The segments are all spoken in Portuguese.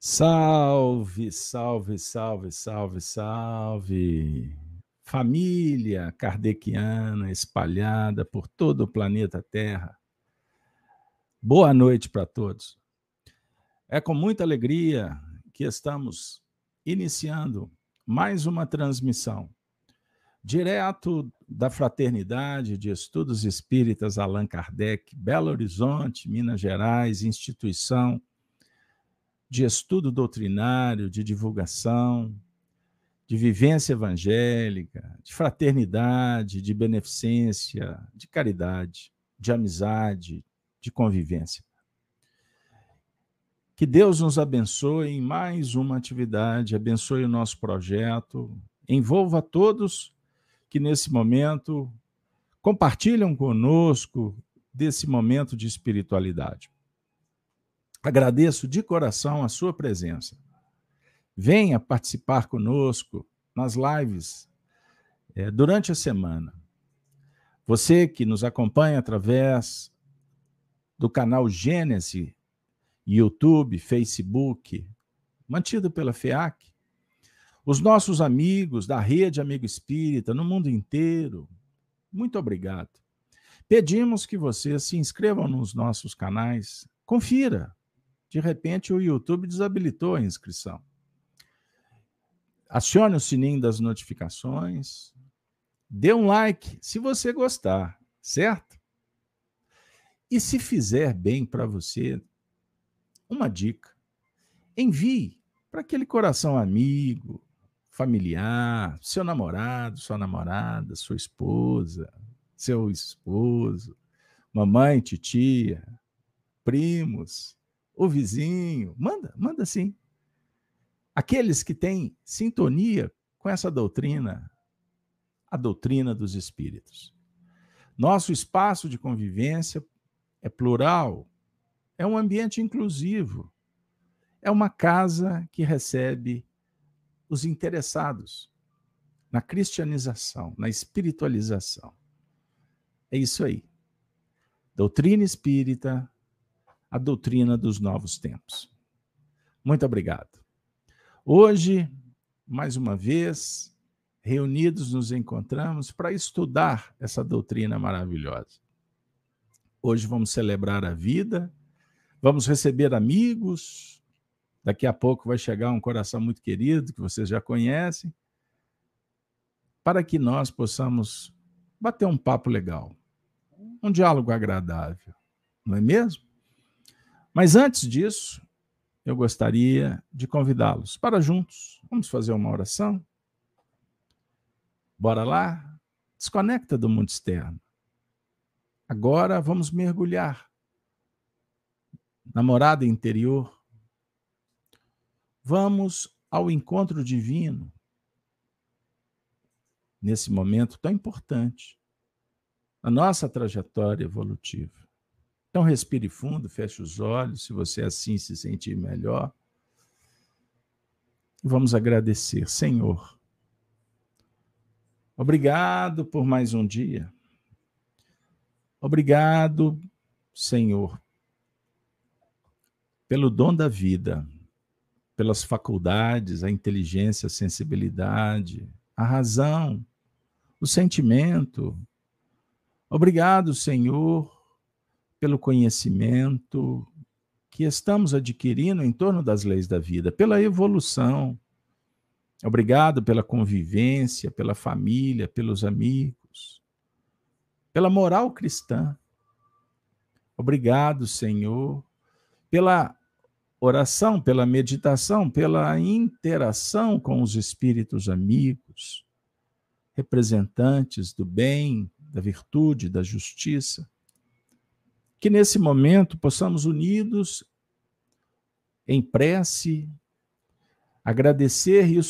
Salve, salve, salve, salve, salve. Família kardeciana espalhada por todo o planeta Terra. Boa noite para todos. É com muita alegria que estamos iniciando mais uma transmissão direto da Fraternidade de Estudos Espíritas Allan Kardec, Belo Horizonte, Minas Gerais, instituição de estudo doutrinário, de divulgação, de vivência evangélica, de fraternidade, de beneficência, de caridade, de amizade, de convivência. Que Deus nos abençoe em mais uma atividade, abençoe o nosso projeto, envolva todos que nesse momento compartilham conosco desse momento de espiritualidade. Agradeço de coração a sua presença. Venha participar conosco nas lives é, durante a semana. Você que nos acompanha através do canal Gênesis, YouTube, Facebook, mantido pela FEAC, os nossos amigos da Rede Amigo Espírita no mundo inteiro, muito obrigado. Pedimos que vocês se inscrevam nos nossos canais, confira de repente o YouTube desabilitou a inscrição. Acione o sininho das notificações, dê um like se você gostar, certo? E se fizer bem para você, uma dica: envie para aquele coração amigo, familiar, seu namorado, sua namorada, sua esposa, seu esposo, mamãe, titia, primos, o vizinho, manda, manda sim. Aqueles que têm sintonia com essa doutrina, a doutrina dos espíritos. Nosso espaço de convivência é plural, é um ambiente inclusivo, é uma casa que recebe os interessados na cristianização, na espiritualização. É isso aí. Doutrina espírita a doutrina dos novos tempos. Muito obrigado. Hoje, mais uma vez, reunidos nos encontramos para estudar essa doutrina maravilhosa. Hoje vamos celebrar a vida, vamos receber amigos. Daqui a pouco vai chegar um coração muito querido que vocês já conhecem, para que nós possamos bater um papo legal, um diálogo agradável, não é mesmo? Mas antes disso, eu gostaria de convidá-los para juntos. Vamos fazer uma oração? Bora lá? Desconecta do mundo externo. Agora vamos mergulhar na morada interior. Vamos ao encontro divino nesse momento tão importante na nossa trajetória evolutiva. Então, respire fundo, feche os olhos, se você assim se sentir melhor. Vamos agradecer, Senhor. Obrigado por mais um dia. Obrigado, Senhor, pelo dom da vida, pelas faculdades, a inteligência, a sensibilidade, a razão, o sentimento. Obrigado, Senhor, pelo conhecimento que estamos adquirindo em torno das leis da vida, pela evolução. Obrigado pela convivência, pela família, pelos amigos, pela moral cristã. Obrigado, Senhor, pela oração, pela meditação, pela interação com os espíritos amigos, representantes do bem, da virtude, da justiça que nesse momento possamos unidos em prece, agradecer e,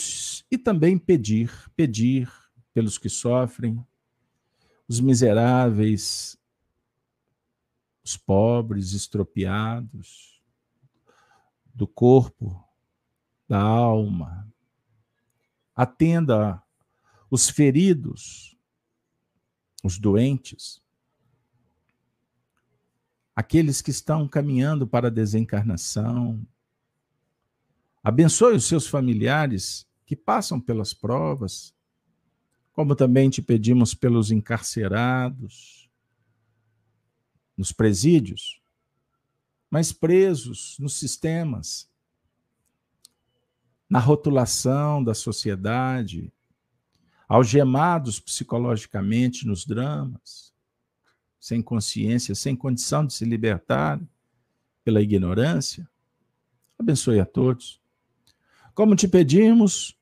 e também pedir, pedir pelos que sofrem, os miseráveis, os pobres, estropiados, do corpo, da alma. Atenda os feridos, os doentes aqueles que estão caminhando para a desencarnação, Abençoe os seus familiares que passam pelas provas, como também te pedimos pelos encarcerados, nos presídios, mas presos nos sistemas, na rotulação da sociedade, algemados psicologicamente nos dramas, sem consciência, sem condição de se libertar pela ignorância. Abençoe a todos. Como te pedimos,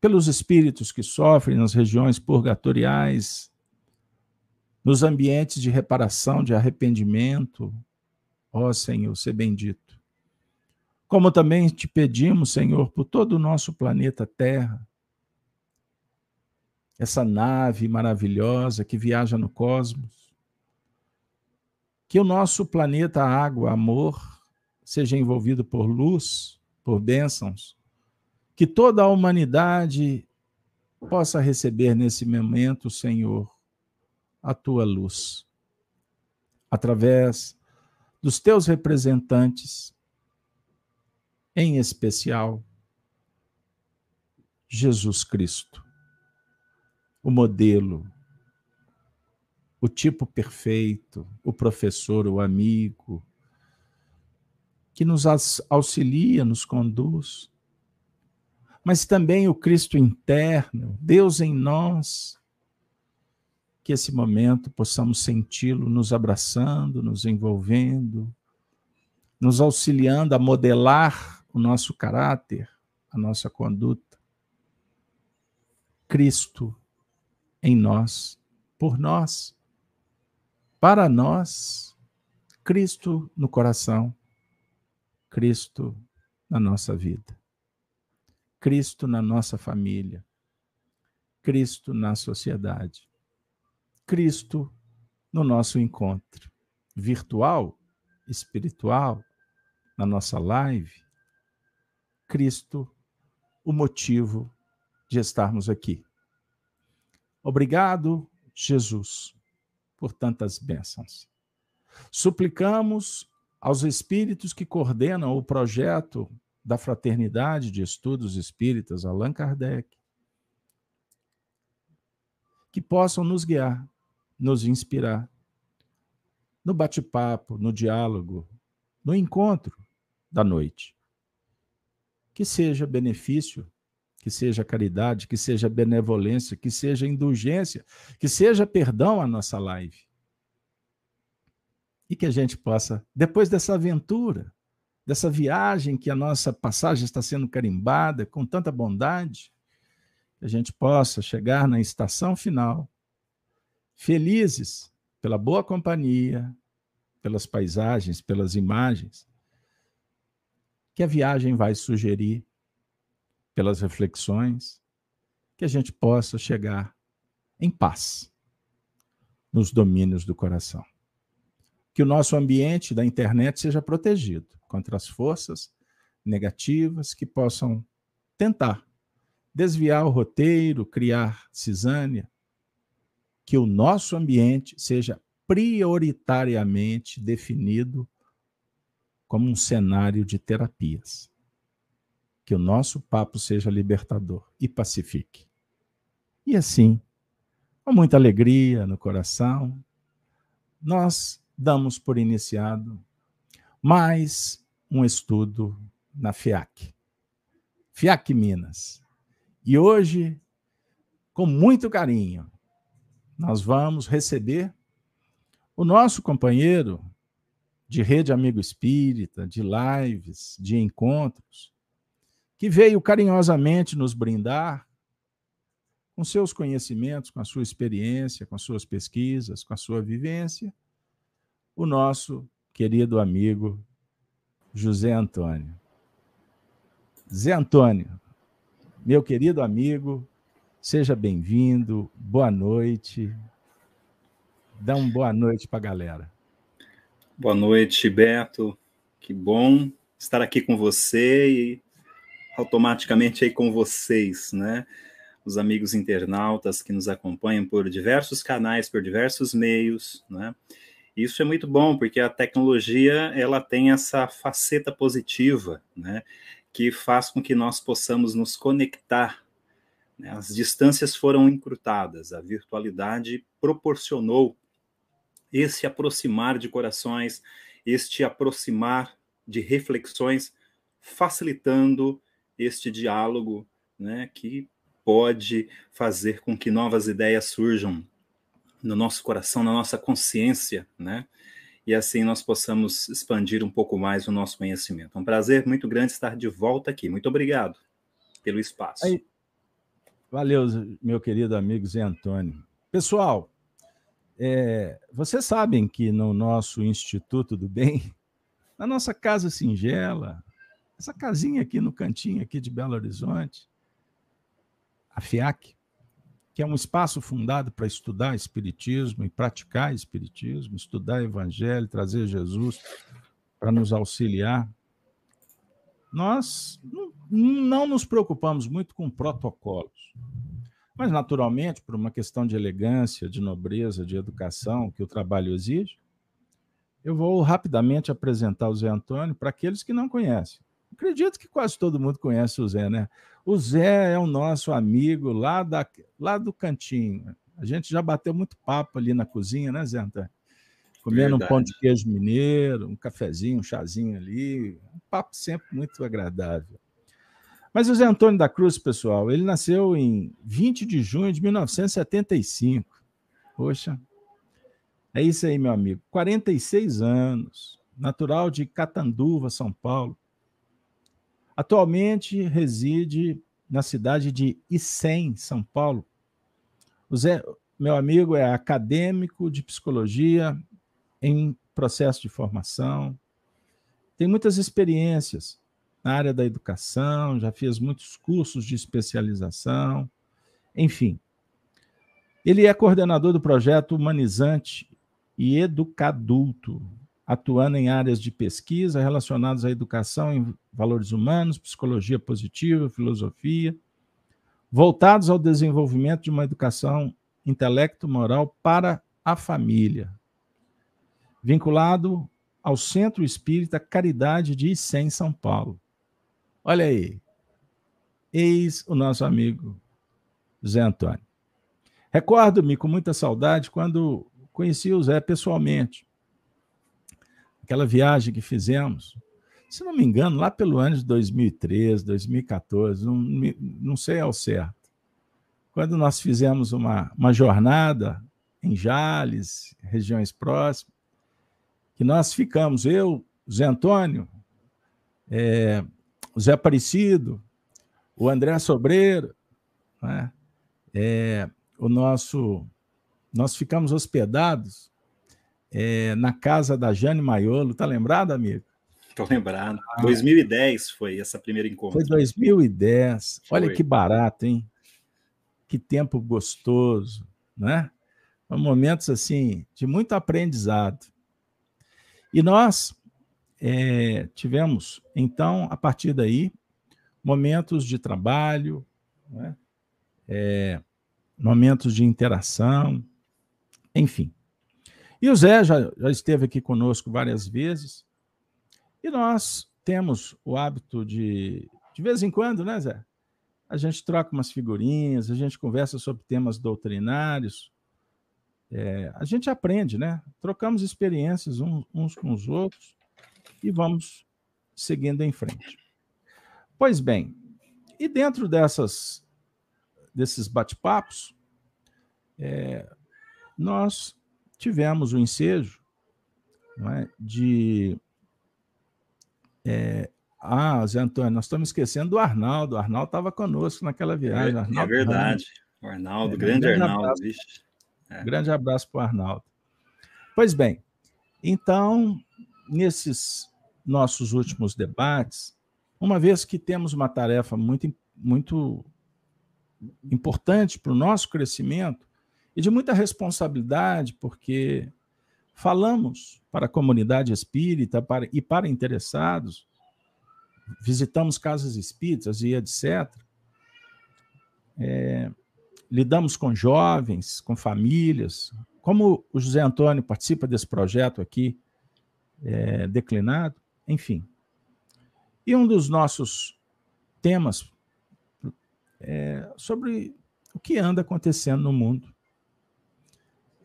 pelos espíritos que sofrem nas regiões purgatoriais, nos ambientes de reparação, de arrependimento, ó Senhor, ser bendito. Como também te pedimos, Senhor, por todo o nosso planeta Terra, essa nave maravilhosa que viaja no cosmos, que o nosso planeta Água, Amor, seja envolvido por luz, por bênçãos, que toda a humanidade possa receber nesse momento, Senhor, a tua luz, através dos teus representantes, em especial Jesus Cristo, o modelo, o tipo perfeito, o professor, o amigo, que nos auxilia, nos conduz mas também o Cristo interno, Deus em nós. Que esse momento possamos senti-lo nos abraçando, nos envolvendo, nos auxiliando a modelar o nosso caráter, a nossa conduta. Cristo em nós, por nós, para nós, Cristo no coração, Cristo na nossa vida. Cristo na nossa família, Cristo na sociedade, Cristo no nosso encontro virtual, espiritual, na nossa live, Cristo, o motivo de estarmos aqui. Obrigado, Jesus, por tantas bênçãos. Suplicamos aos espíritos que coordenam o projeto da Fraternidade de Estudos Espíritas, Allan Kardec, que possam nos guiar, nos inspirar no bate-papo, no diálogo, no encontro da noite. Que seja benefício, que seja caridade, que seja benevolência, que seja indulgência, que seja perdão à nossa live. E que a gente possa, depois dessa aventura, dessa viagem que a nossa passagem está sendo carimbada com tanta bondade, que a gente possa chegar na estação final, felizes pela boa companhia, pelas paisagens, pelas imagens, que a viagem vai sugerir, pelas reflexões, que a gente possa chegar em paz nos domínios do coração. Que o nosso ambiente da internet seja protegido contra as forças negativas que possam tentar desviar o roteiro, criar cisânia, que o nosso ambiente seja prioritariamente definido como um cenário de terapias. Que o nosso papo seja libertador e pacifique. E assim, com muita alegria no coração, nós damos por iniciado mais um estudo na FIAC. FIAC Minas. E hoje, com muito carinho, nós vamos receber o nosso companheiro de Rede Amigo Espírita, de lives, de encontros, que veio carinhosamente nos brindar com seus conhecimentos, com a sua experiência, com as suas pesquisas, com a sua vivência, o nosso querido amigo José Antônio. Zé Antônio, meu querido amigo, seja bem-vindo, boa noite. Dá uma boa noite para a galera. Boa noite, Beto. Que bom estar aqui com você e automaticamente aí com vocês, né? Os amigos internautas que nos acompanham por diversos canais, por diversos meios, né? Isso é muito bom, porque a tecnologia ela tem essa faceta positiva, né? que faz com que nós possamos nos conectar. Né? As distâncias foram encurtadas, a virtualidade proporcionou esse aproximar de corações, este aproximar de reflexões, facilitando este diálogo né, que pode fazer com que novas ideias surjam no nosso coração, na nossa consciência, né? E assim nós possamos expandir um pouco mais o nosso conhecimento. É um prazer muito grande estar de volta aqui. Muito obrigado pelo espaço. Aí, valeu, meu querido amigo Zé Antônio. Pessoal, é, vocês sabem que no nosso Instituto do Bem, na nossa casa singela, essa casinha aqui no cantinho aqui de Belo Horizonte, a FIAC, que é um espaço fundado para estudar Espiritismo e praticar Espiritismo, estudar Evangelho, trazer Jesus para nos auxiliar. Nós não nos preocupamos muito com protocolos, mas, naturalmente, por uma questão de elegância, de nobreza, de educação que o trabalho exige, eu vou rapidamente apresentar o Zé Antônio para aqueles que não conhecem. Acredito que quase todo mundo conhece o Zé, né? O Zé é o nosso amigo lá, da, lá do cantinho. A gente já bateu muito papo ali na cozinha, né, Zé Antônio? Comendo Verdade. um pão de queijo mineiro, um cafezinho, um chazinho ali. Um papo sempre muito agradável. Mas o Zé Antônio da Cruz, pessoal, ele nasceu em 20 de junho de 1975. Poxa, é isso aí, meu amigo. 46 anos, natural de Catanduva, São Paulo. Atualmente reside na cidade de Icém, São Paulo. O Zé, meu amigo, é acadêmico de psicologia em processo de formação. Tem muitas experiências na área da educação, já fez muitos cursos de especialização, enfim. Ele é coordenador do projeto Humanizante e Educadulto, atuando em áreas de pesquisa relacionadas à educação em valores humanos, psicologia positiva, filosofia, voltados ao desenvolvimento de uma educação intelecto-moral para a família, vinculado ao Centro Espírita Caridade de Icém, São Paulo. Olha aí. Eis o nosso amigo Zé Antônio. Recordo-me com muita saudade quando conheci o Zé pessoalmente. Aquela viagem que fizemos, se não me engano, lá pelo ano de 2013, 2014, não, não sei ao certo. Quando nós fizemos uma, uma jornada em Jales, regiões próximas, que nós ficamos, eu, Zé Antônio, é, o Zé Aparecido, o André Sobreiro, né? é, o nosso. Nós ficamos hospedados é, na casa da Jane Maiolo, tá lembrado, amigo? Estou lembrado. Ah, 2010 foi essa primeira encontro. Foi 2010. Foi. Olha que barato, hein? Que tempo gostoso, né? Momentos assim de muito aprendizado. E nós é, tivemos, então, a partir daí, momentos de trabalho, né? é, momentos de interação, enfim. E o Zé já, já esteve aqui conosco várias vezes, e nós temos o hábito de, de vez em quando, né, Zé? A gente troca umas figurinhas, a gente conversa sobre temas doutrinários, é, a gente aprende, né? Trocamos experiências uns, uns com os outros, e vamos seguindo em frente. Pois bem, e dentro dessas, desses bate-papos, é, nós tivemos o ensejo é, de. É, ah, Zé Antônio, nós estamos esquecendo do Arnaldo. O Arnaldo estava conosco naquela viagem. É, Arnaldo é verdade. O Arnaldo, é, grande, grande Arnaldo. Abraço, é. Grande abraço para o Arnaldo. Pois bem, então nesses nossos últimos debates, uma vez que temos uma tarefa muito, muito importante para o nosso crescimento e de muita responsabilidade, porque falamos para a comunidade espírita para, e para interessados, visitamos casas espíritas e etc. É, lidamos com jovens, com famílias. Como o José Antônio participa desse projeto aqui, é, declinado, enfim. E um dos nossos temas é, sobre o que anda acontecendo no mundo.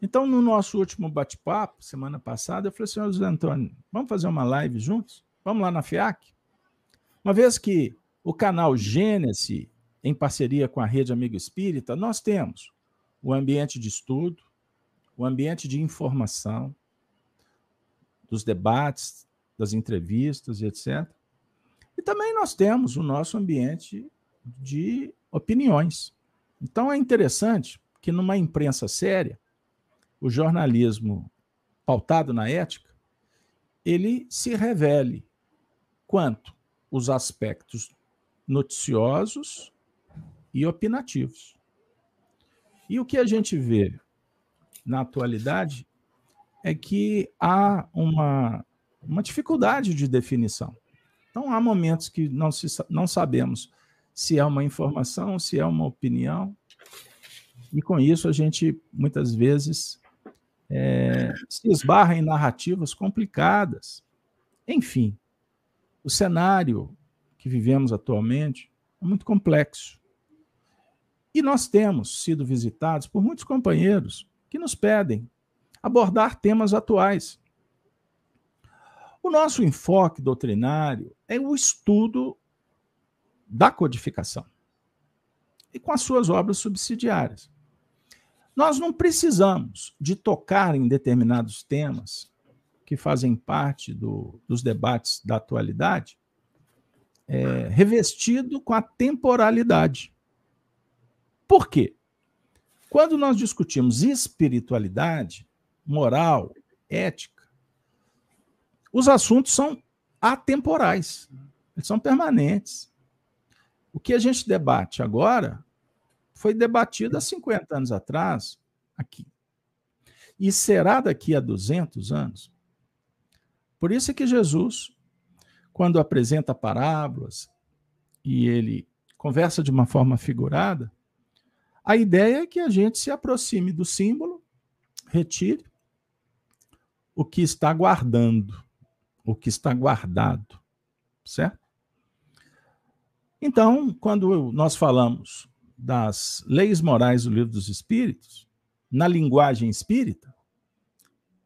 Então, no nosso último bate-papo, semana passada, eu falei assim, José Antônio, vamos fazer uma live juntos? Vamos lá na FIAC? Uma vez que o canal Gênesis, em parceria com a Rede Amigo Espírita, nós temos o ambiente de estudo, o ambiente de informação, dos debates, das entrevistas e etc. E também nós temos o nosso ambiente de opiniões. Então é interessante que numa imprensa séria, o jornalismo pautado na ética, ele se revele quanto os aspectos noticiosos e opinativos. E o que a gente vê na atualidade é que há uma, uma dificuldade de definição. Então, há momentos que não, se, não sabemos se é uma informação, se é uma opinião, e com isso a gente muitas vezes é, se esbarra em narrativas complicadas. Enfim, o cenário que vivemos atualmente é muito complexo. E nós temos sido visitados por muitos companheiros que nos pedem abordar temas atuais. O nosso enfoque doutrinário é o estudo da codificação e com as suas obras subsidiárias. Nós não precisamos de tocar em determinados temas que fazem parte do, dos debates da atualidade, é, revestido com a temporalidade. Por quê? Quando nós discutimos espiritualidade, moral, ética, os assuntos são atemporais, eles são permanentes. O que a gente debate agora foi debatido há 50 anos atrás, aqui. E será daqui a 200 anos. Por isso é que Jesus, quando apresenta parábolas e ele conversa de uma forma figurada, a ideia é que a gente se aproxime do símbolo, retire o que está guardando, o que está guardado, certo? Então, quando nós falamos das leis morais do livro dos Espíritos, na linguagem espírita,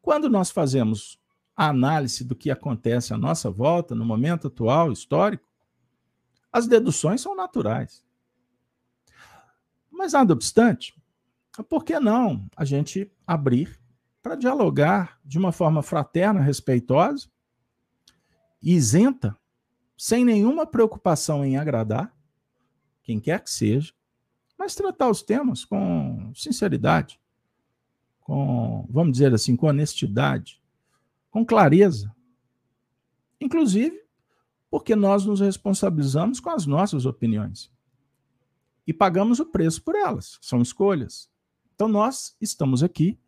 quando nós fazemos a análise do que acontece à nossa volta, no momento atual, histórico, as deduções são naturais. Mas, nada obstante, por que não a gente abrir para dialogar de uma forma fraterna, respeitosa, isenta, sem nenhuma preocupação em agradar quem quer que seja, mas tratar os temas com sinceridade, com, vamos dizer assim, com honestidade, com clareza. Inclusive, porque nós nos responsabilizamos com as nossas opiniões e pagamos o preço por elas, são escolhas. Então nós estamos aqui,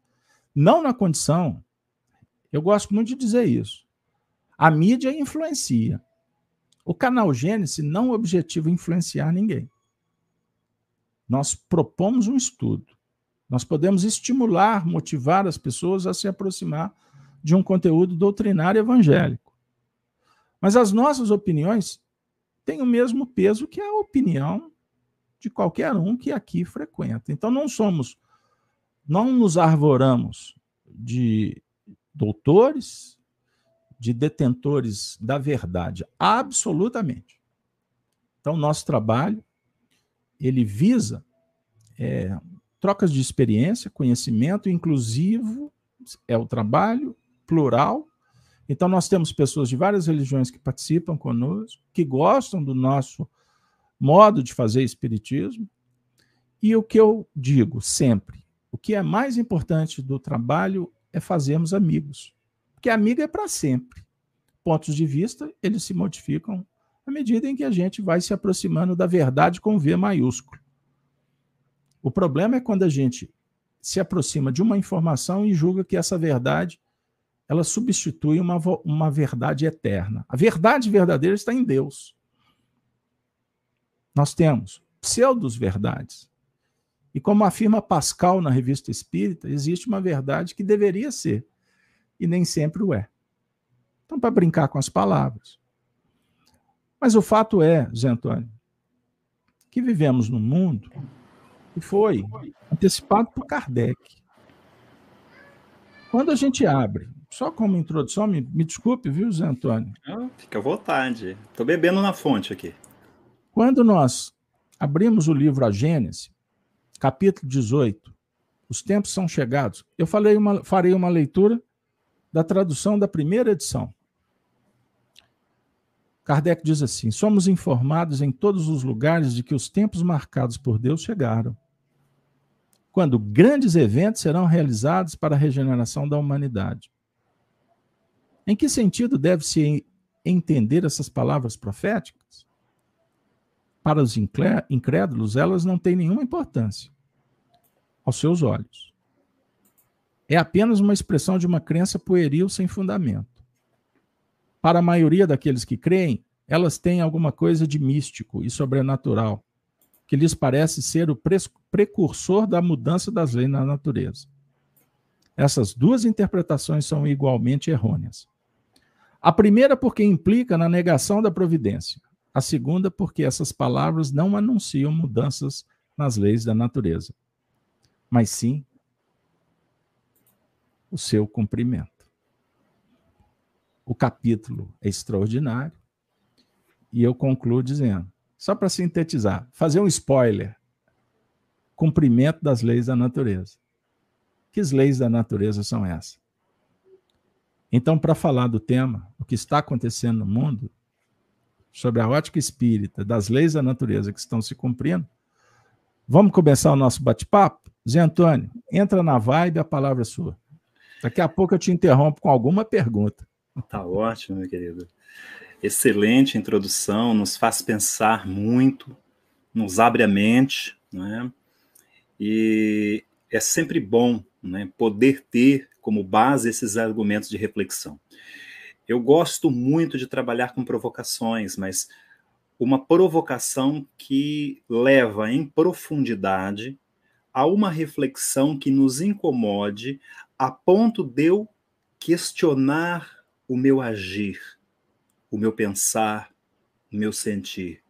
não na condição, eu gosto muito de dizer isso, a mídia influencia. O canal Gênesis não objetiva influenciar ninguém. Nós propomos um estudo. Nós podemos estimular, motivar as pessoas a se aproximar de um conteúdo doutrinário evangélico. Mas as nossas opiniões têm o mesmo peso que a opinião de qualquer um que aqui frequenta. Então não somos, não nos arvoramos de doutores, de detentores da verdade, absolutamente. Então nosso trabalho ele visa é, trocas de experiência, conhecimento inclusivo, é o trabalho plural. Então, nós temos pessoas de várias religiões que participam conosco, que gostam do nosso modo de fazer espiritismo. E o que eu digo sempre, o que é mais importante do trabalho é fazermos amigos. Porque amigo é para sempre. Pontos de vista, eles se modificam à medida em que a gente vai se aproximando da verdade com V maiúsculo. O problema é quando a gente se aproxima de uma informação e julga que essa verdade ela substitui uma, uma verdade eterna. A verdade verdadeira está em Deus. Nós temos pseudos-verdades. E como afirma Pascal na Revista Espírita, existe uma verdade que deveria ser, e nem sempre o é. Então, para brincar com as palavras. Mas o fato é, Zé Antônio, que vivemos num mundo que foi antecipado por Kardec. Quando a gente abre, só como introdução, me, me desculpe, viu, Zé Antônio? fica à vontade. Estou bebendo na fonte aqui. Quando nós abrimos o livro A Gênese, capítulo 18, os tempos são chegados, eu falei uma, farei uma leitura da tradução da primeira edição. Kardec diz assim: somos informados em todos os lugares de que os tempos marcados por Deus chegaram, quando grandes eventos serão realizados para a regeneração da humanidade. Em que sentido deve-se entender essas palavras proféticas? Para os incrédulos, elas não têm nenhuma importância aos seus olhos. É apenas uma expressão de uma crença pueril sem fundamento. Para a maioria daqueles que creem, elas têm alguma coisa de místico e sobrenatural, que lhes parece ser o precursor da mudança das leis na natureza. Essas duas interpretações são igualmente errôneas. A primeira, porque implica na negação da providência. A segunda, porque essas palavras não anunciam mudanças nas leis da natureza, mas sim o seu cumprimento. O capítulo é extraordinário e eu concluo dizendo, só para sintetizar, fazer um spoiler: cumprimento das leis da natureza. Que leis da natureza são essas? Então, para falar do tema, o que está acontecendo no mundo, sobre a ótica espírita, das leis da natureza que estão se cumprindo, vamos começar o nosso bate-papo? Zé Antônio, entra na vibe, a palavra é sua. Daqui a pouco eu te interrompo com alguma pergunta. Tá ótimo, meu querido. Excelente introdução, nos faz pensar muito, nos abre a mente, né? E é sempre bom né, poder ter como base esses argumentos de reflexão. Eu gosto muito de trabalhar com provocações, mas uma provocação que leva em profundidade a uma reflexão que nos incomode a ponto de eu questionar o meu agir, o meu pensar, o meu sentir.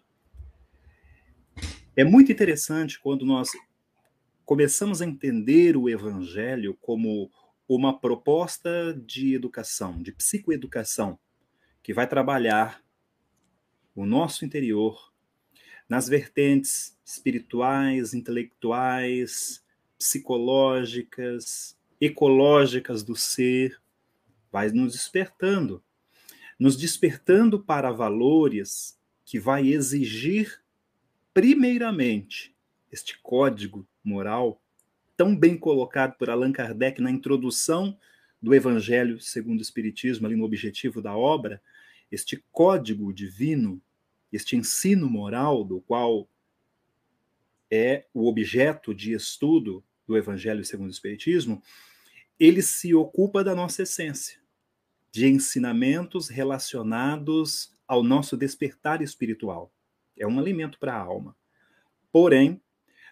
É muito interessante quando nós começamos a entender o evangelho como uma proposta de educação, de psicoeducação, que vai trabalhar o nosso interior nas vertentes espirituais, intelectuais, psicológicas, ecológicas do ser, vai nos despertando, nos despertando para valores que vai exigir primeiramente este código moral tão bem colocado por Allan Kardec na introdução do Evangelho segundo o Espiritismo, ali no objetivo da obra, este código divino, este ensino moral do qual é o objeto de estudo do Evangelho segundo o Espiritismo, ele se ocupa da nossa essência, de ensinamentos relacionados ao nosso despertar espiritual. É um alimento para a alma. Porém,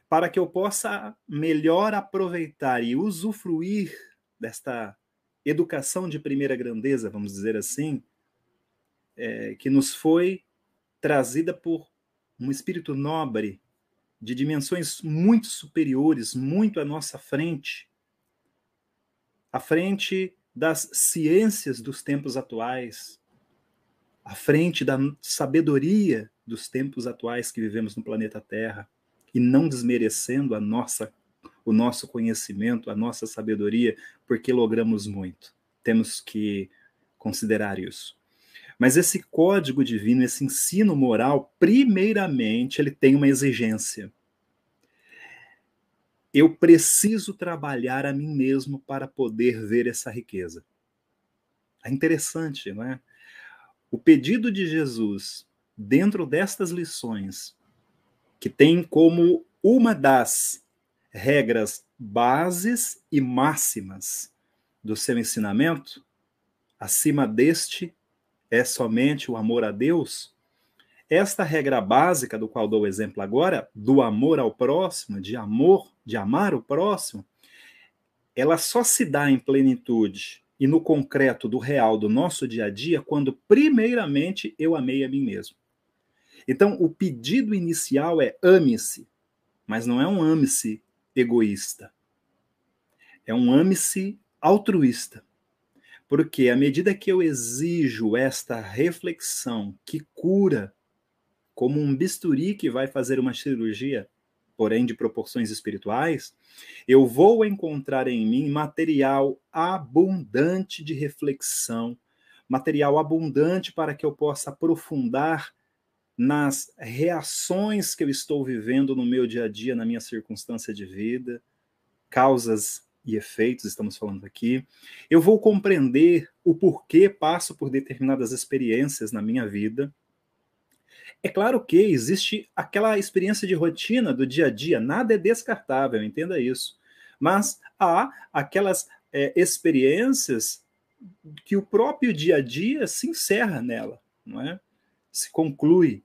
para que eu possa melhor aproveitar e usufruir desta educação de primeira grandeza, vamos dizer assim, é, que nos foi trazida por um espírito nobre, de dimensões muito superiores, muito à nossa frente, à frente das ciências dos tempos atuais, à frente da sabedoria dos tempos atuais que vivemos no planeta Terra e não desmerecendo a nossa o nosso conhecimento, a nossa sabedoria, porque logramos muito. Temos que considerar isso. Mas esse código divino, esse ensino moral, primeiramente, ele tem uma exigência. Eu preciso trabalhar a mim mesmo para poder ver essa riqueza. É interessante, não é? O pedido de Jesus, dentro destas lições, que tem como uma das regras bases e máximas do seu ensinamento, acima deste é somente o amor a Deus. Esta regra básica, do qual dou exemplo agora, do amor ao próximo, de amor, de amar o próximo, ela só se dá em plenitude e no concreto do real do nosso dia a dia quando, primeiramente, eu amei a mim mesmo. Então, o pedido inicial é ame-se, mas não é um ame-se egoísta. É um ame-se altruísta. Porque à medida que eu exijo esta reflexão que cura, como um bisturi que vai fazer uma cirurgia, porém de proporções espirituais, eu vou encontrar em mim material abundante de reflexão, material abundante para que eu possa aprofundar nas reações que eu estou vivendo no meu dia a dia, na minha circunstância de vida, causas e efeitos, estamos falando aqui. Eu vou compreender o porquê passo por determinadas experiências na minha vida. É claro que existe aquela experiência de rotina do dia a dia, nada é descartável, entenda isso. Mas há aquelas é, experiências que o próprio dia a dia se encerra nela, não é? Se conclui.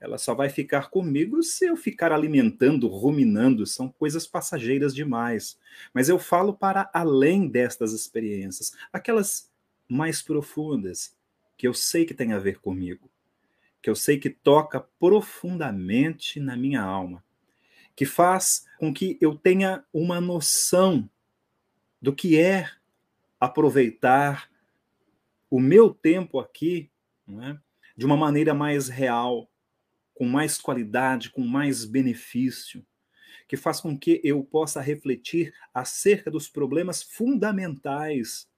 Ela só vai ficar comigo se eu ficar alimentando, ruminando, são coisas passageiras demais. Mas eu falo para além destas experiências, aquelas mais profundas, que eu sei que tem a ver comigo, que eu sei que toca profundamente na minha alma, que faz com que eu tenha uma noção do que é aproveitar o meu tempo aqui é? de uma maneira mais real, com mais qualidade, com mais benefício, que faz com que eu possa refletir acerca dos problemas fundamentais,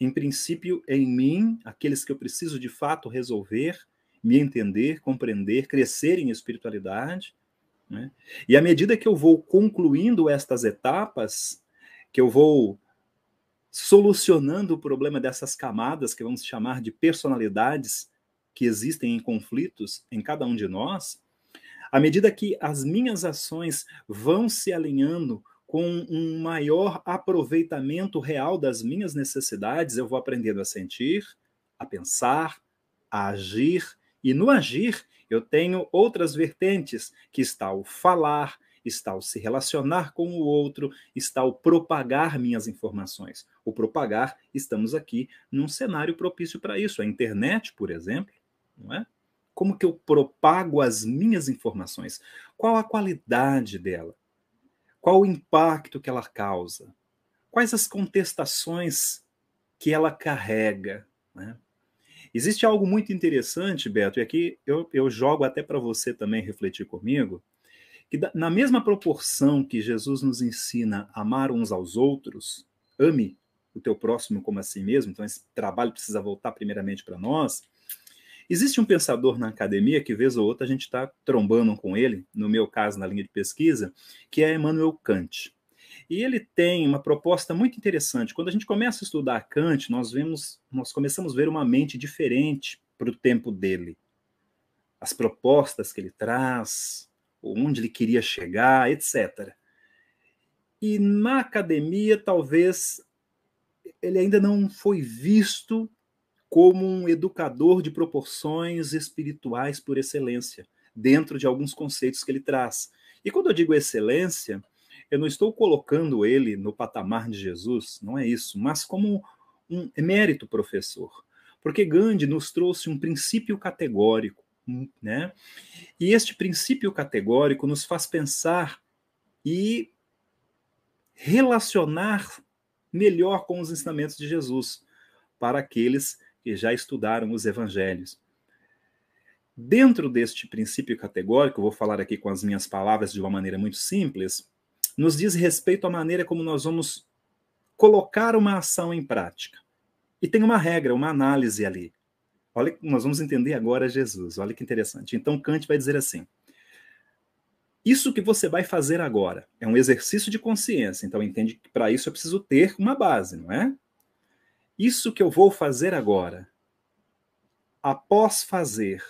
em princípio em mim, aqueles que eu preciso de fato resolver, me entender, compreender, crescer em espiritualidade. Né? E à medida que eu vou concluindo estas etapas, que eu vou solucionando o problema dessas camadas que vamos chamar de personalidades que existem em conflitos em cada um de nós, à medida que as minhas ações vão se alinhando com um maior aproveitamento real das minhas necessidades, eu vou aprendendo a sentir, a pensar, a agir, e no agir eu tenho outras vertentes, que está o falar, está o se relacionar com o outro, está o propagar minhas informações. O propagar, estamos aqui num cenário propício para isso. A internet, por exemplo, não é? Como que eu propago as minhas informações? Qual a qualidade dela? Qual o impacto que ela causa? Quais as contestações que ela carrega? Né? Existe algo muito interessante, Beto, e aqui eu, eu jogo até para você também refletir comigo, que na mesma proporção que Jesus nos ensina a amar uns aos outros, ame o teu próximo como a si mesmo, então esse trabalho precisa voltar primeiramente para nós, Existe um pensador na academia que, vez ou outra, a gente está trombando com ele, no meu caso, na linha de pesquisa, que é Emmanuel Kant. E ele tem uma proposta muito interessante. Quando a gente começa a estudar Kant, nós vemos, nós começamos a ver uma mente diferente para o tempo dele. As propostas que ele traz, onde ele queria chegar, etc. E na academia, talvez ele ainda não foi visto como um educador de proporções espirituais por excelência, dentro de alguns conceitos que ele traz. E quando eu digo excelência, eu não estou colocando ele no patamar de Jesus, não é isso, mas como um emérito professor. Porque Gandhi nos trouxe um princípio categórico, né? E este princípio categórico nos faz pensar e relacionar melhor com os ensinamentos de Jesus para aqueles que já estudaram os evangelhos. Dentro deste princípio categórico, vou falar aqui com as minhas palavras de uma maneira muito simples, nos diz respeito à maneira como nós vamos colocar uma ação em prática. E tem uma regra, uma análise ali. Olha, nós vamos entender agora Jesus. Olha que interessante. Então Kant vai dizer assim: isso que você vai fazer agora é um exercício de consciência. Então entende que para isso eu preciso ter uma base, não é? Isso que eu vou fazer agora, após fazer,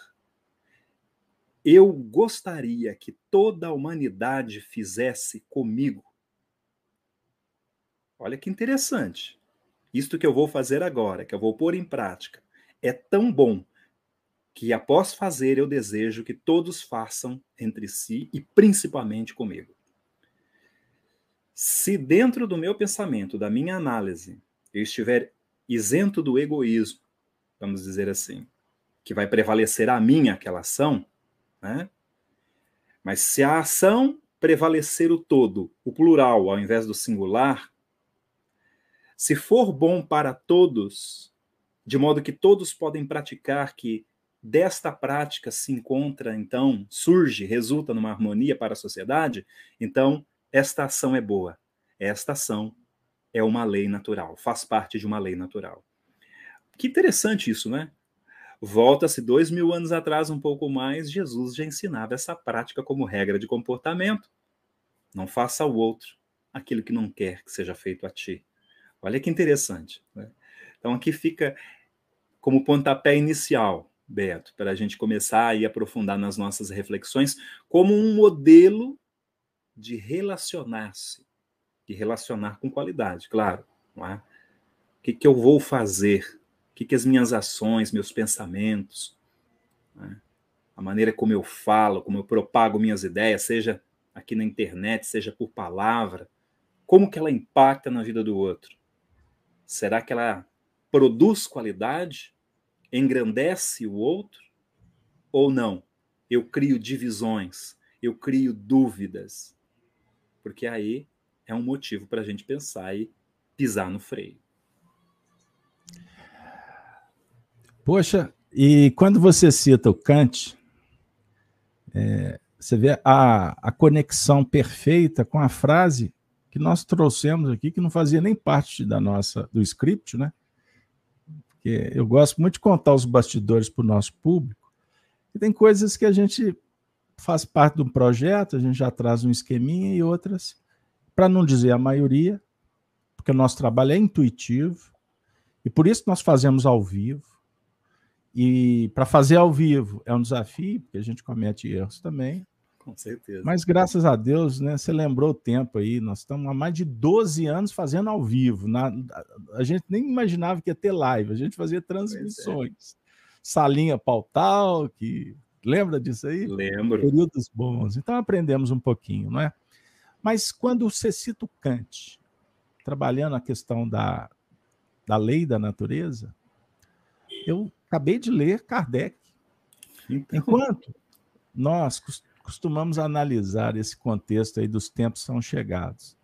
eu gostaria que toda a humanidade fizesse comigo. Olha que interessante. Isto que eu vou fazer agora, que eu vou pôr em prática, é tão bom que após fazer eu desejo que todos façam entre si e principalmente comigo. Se dentro do meu pensamento, da minha análise, eu estiver isento do egoísmo, vamos dizer assim, que vai prevalecer a mim aquela ação, Né? Mas se a ação prevalecer o todo, o plural, ao invés do singular, se for bom para todos, de modo que todos podem praticar que desta prática se encontra, então, surge, resulta numa harmonia para a sociedade, então esta ação é boa. Esta ação é uma lei natural, faz parte de uma lei natural. Que interessante isso, né? Volta-se dois mil anos atrás, um pouco mais, Jesus já ensinava essa prática como regra de comportamento. Não faça ao outro aquilo que não quer que seja feito a ti. Olha que interessante. Né? Então aqui fica como pontapé inicial, Beto, para a gente começar a aprofundar nas nossas reflexões, como um modelo de relacionar-se, de relacionar com qualidade, claro. Não é? O que, que eu vou fazer que, que as minhas ações, meus pensamentos, né? a maneira como eu falo, como eu propago minhas ideias, seja aqui na internet, seja por palavra, como que ela impacta na vida do outro? Será que ela produz qualidade? Engrandece o outro? Ou não? Eu crio divisões, eu crio dúvidas. Porque aí é um motivo para a gente pensar e pisar no freio. Poxa, e quando você cita o Kant, é, você vê a, a conexão perfeita com a frase que nós trouxemos aqui, que não fazia nem parte da nossa do script, né? Porque eu gosto muito de contar os bastidores para o nosso público. E tem coisas que a gente faz parte de um projeto, a gente já traz um esqueminha e outras, para não dizer a maioria, porque o nosso trabalho é intuitivo, e por isso nós fazemos ao vivo. E para fazer ao vivo é um desafio, porque a gente comete erros também. Com certeza. Mas graças a Deus, né, você lembrou o tempo aí, nós estamos há mais de 12 anos fazendo ao vivo. Na, a gente nem imaginava que ia ter live, a gente fazia transmissões. É. Salinha pautal, que lembra disso aí? Lembro. Períodos bons. Então aprendemos um pouquinho, não é? Mas quando você cita o Kant, trabalhando a questão da, da lei da natureza, eu acabei de ler Kardec. Então... Enquanto nós costumamos analisar esse contexto aí dos tempos são chegados,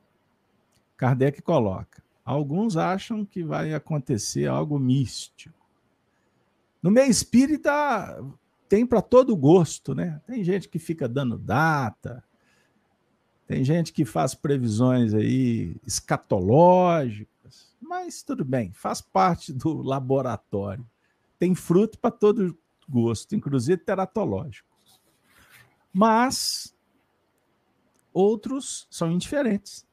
Kardec coloca: alguns acham que vai acontecer algo místico. No meio espírita tem para todo gosto, né? Tem gente que fica dando data, tem gente que faz previsões aí escatológicas, mas tudo bem, faz parte do laboratório tem fruto para todo gosto, inclusive teratológico. Mas outros são indiferentes.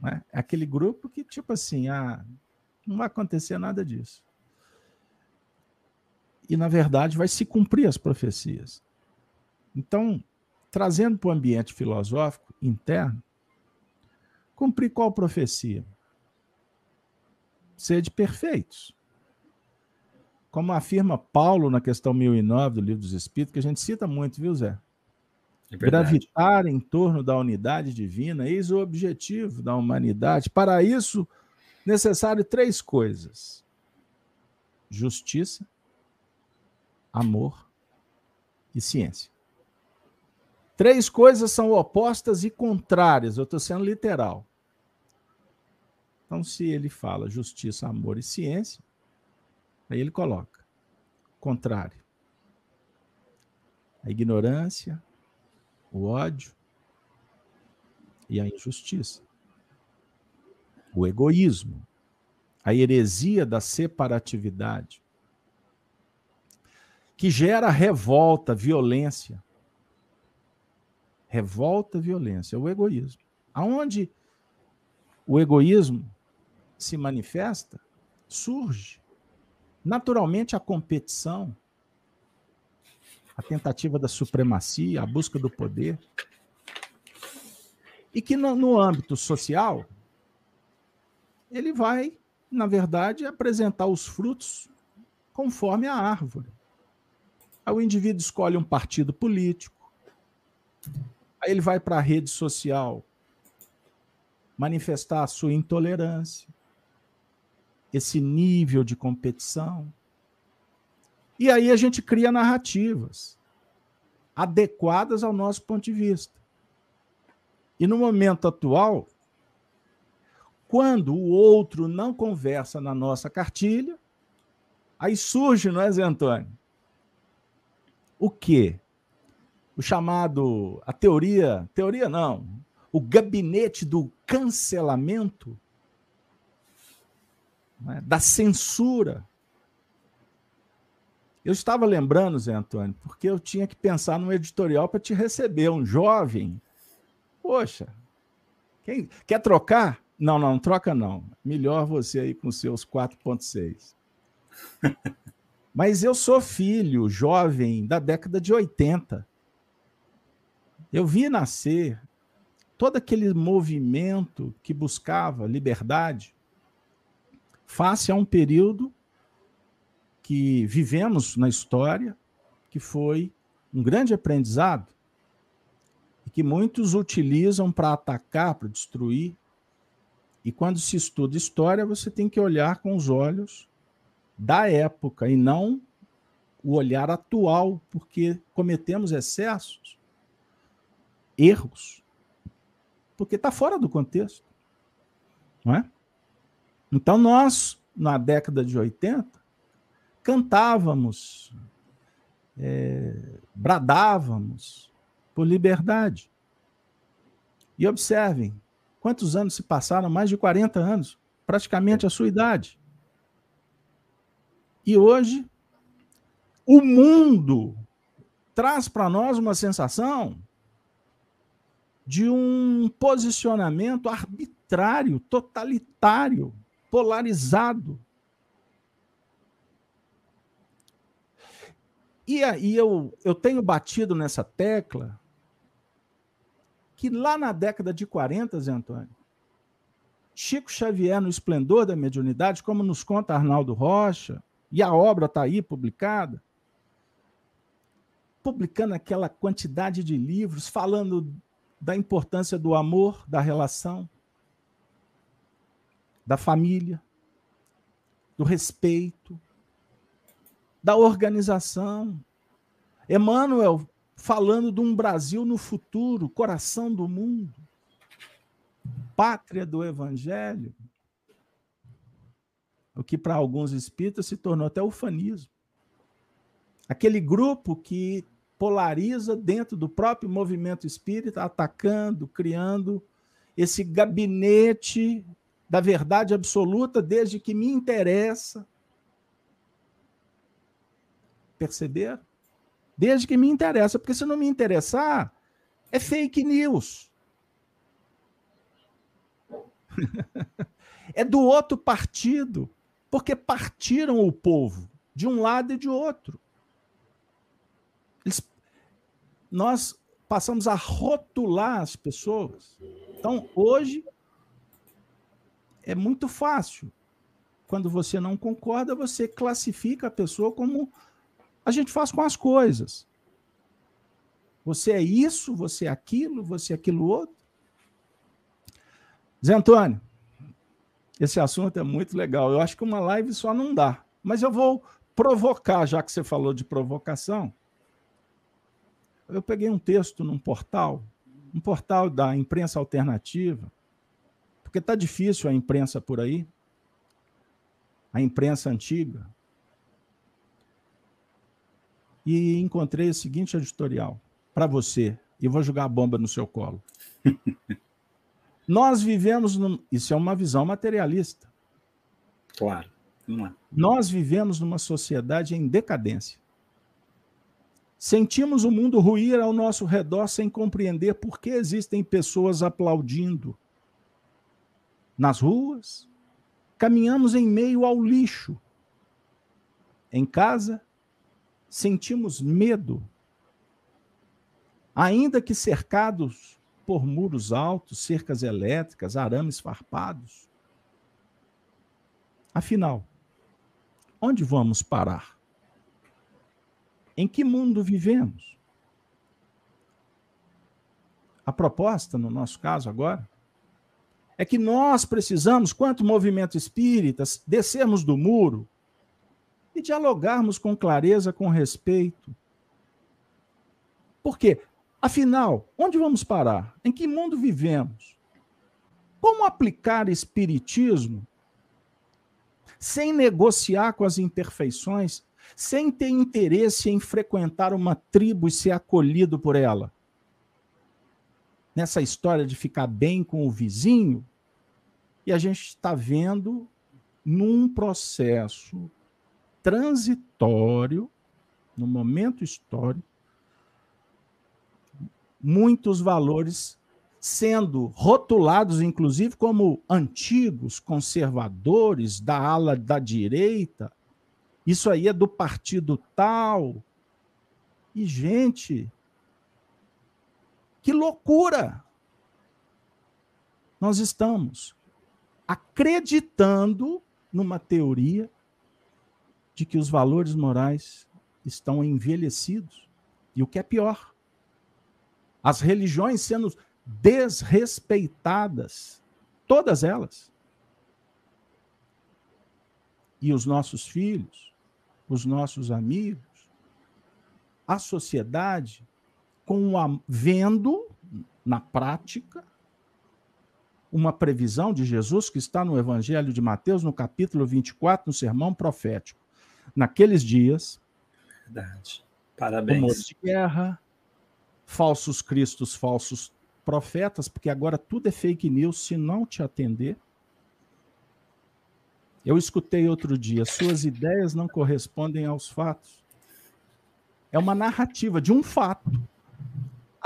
Né? É aquele grupo que, tipo assim, ah, não vai acontecer nada disso. E, na verdade, vai se cumprir as profecias. Então, trazendo para o ambiente filosófico interno, cumprir qual profecia? Sede perfeitos como afirma Paulo na questão 1009 do Livro dos Espíritos, que a gente cita muito, viu, Zé? É Gravitar em torno da unidade divina, eis o objetivo da humanidade. Para isso, necessário três coisas: justiça, amor e ciência. Três coisas são opostas e contrárias. Eu estou sendo literal. Então, se ele fala justiça, amor e ciência, Aí ele coloca: contrário. A ignorância, o ódio e a injustiça. O egoísmo, a heresia da separatividade, que gera revolta, violência. Revolta, violência, o egoísmo. Aonde o egoísmo se manifesta, surge Naturalmente, a competição, a tentativa da supremacia, a busca do poder, e que no, no âmbito social, ele vai, na verdade, apresentar os frutos conforme a árvore. Aí o indivíduo escolhe um partido político, aí ele vai para a rede social manifestar a sua intolerância, esse nível de competição. E aí a gente cria narrativas. adequadas ao nosso ponto de vista. E no momento atual, quando o outro não conversa na nossa cartilha, aí surge, não é, Zé Antônio? O quê? O chamado, a teoria, teoria não, o gabinete do cancelamento, né, da censura. Eu estava lembrando, Zé Antônio, porque eu tinha que pensar num editorial para te receber, um jovem. Poxa, quem quer trocar? Não, não, troca não. Melhor você aí com seus 4.6. Mas eu sou filho jovem da década de 80. Eu vi nascer todo aquele movimento que buscava liberdade face a um período que vivemos na história, que foi um grande aprendizado e que muitos utilizam para atacar, para destruir, e quando se estuda história, você tem que olhar com os olhos da época e não o olhar atual, porque cometemos excessos, erros, porque está fora do contexto. Não é? Então, nós, na década de 80, cantávamos, é, bradávamos por liberdade. E observem, Quantos anos se passaram? Mais de 40 anos, praticamente a sua idade. E hoje, o mundo traz para nós uma sensação de um posicionamento arbitrário, totalitário, polarizado. E aí eu, eu tenho batido nessa tecla que lá na década de 40, Zé Antônio, Chico Xavier, no esplendor da mediunidade, como nos conta Arnaldo Rocha, e a obra está aí publicada, publicando aquela quantidade de livros falando da importância do amor, da relação, da família, do respeito, da organização. Emmanuel falando de um Brasil no futuro, coração do mundo, pátria do evangelho, o que para alguns espíritas se tornou até ufanismo. Aquele grupo que polariza dentro do próprio movimento espírita, atacando, criando esse gabinete da verdade absoluta desde que me interessa. Perceberam? Desde que me interessa, porque se não me interessar, é fake news. é do outro partido, porque partiram o povo de um lado e de outro. Eles, nós passamos a rotular as pessoas. Então, hoje, é muito fácil. Quando você não concorda, você classifica a pessoa como a gente faz com as coisas. Você é isso, você é aquilo, você é aquilo outro. Zé Antônio, esse assunto é muito legal. Eu acho que uma live só não dá. Mas eu vou provocar, já que você falou de provocação. Eu peguei um texto num portal, um portal da imprensa alternativa, porque está difícil a imprensa por aí, a imprensa antiga e encontrei o seguinte editorial para você, e vou jogar a bomba no seu colo. Nós vivemos, num, isso é uma visão materialista. Claro. Nós vivemos numa sociedade em decadência. Sentimos o mundo ruir ao nosso redor sem compreender por que existem pessoas aplaudindo. Nas ruas, caminhamos em meio ao lixo. Em casa, sentimos medo, ainda que cercados por muros altos, cercas elétricas, arames farpados. Afinal, onde vamos parar? Em que mundo vivemos? A proposta, no nosso caso agora, é que nós precisamos, quanto movimento espírita, descermos do muro e dialogarmos com clareza, com respeito. Por quê? Afinal, onde vamos parar? Em que mundo vivemos? Como aplicar espiritismo sem negociar com as imperfeições, sem ter interesse em frequentar uma tribo e ser acolhido por ela? Nessa história de ficar bem com o vizinho, e a gente está vendo num processo transitório, no momento histórico, muitos valores sendo rotulados, inclusive, como antigos, conservadores, da ala da direita. Isso aí é do partido tal. E, gente, que loucura! Nós estamos acreditando numa teoria de que os valores morais estão envelhecidos. E o que é pior, as religiões sendo desrespeitadas, todas elas. E os nossos filhos, os nossos amigos, a sociedade, com a, vendo na prática uma previsão de Jesus que está no Evangelho de Mateus, no capítulo 24, no sermão profético. Naqueles dias, Verdade. Parabéns. de guerra, falsos cristos, falsos profetas, porque agora tudo é fake news se não te atender. Eu escutei outro dia, suas ideias não correspondem aos fatos. É uma narrativa de um fato.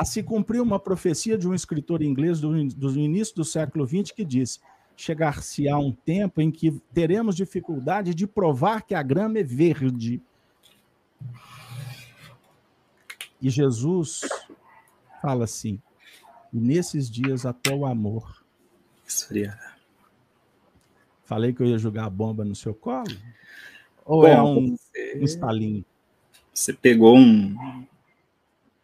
A se cumprir uma profecia de um escritor inglês do, do início do século XX que disse: chegar-se-á um tempo em que teremos dificuldade de provar que a grama é verde. E Jesus fala assim: e nesses dias até o amor esfriará. Falei que eu ia jogar a bomba no seu colo? Ou é Bom, é um, você, um estalinho? Você pegou um,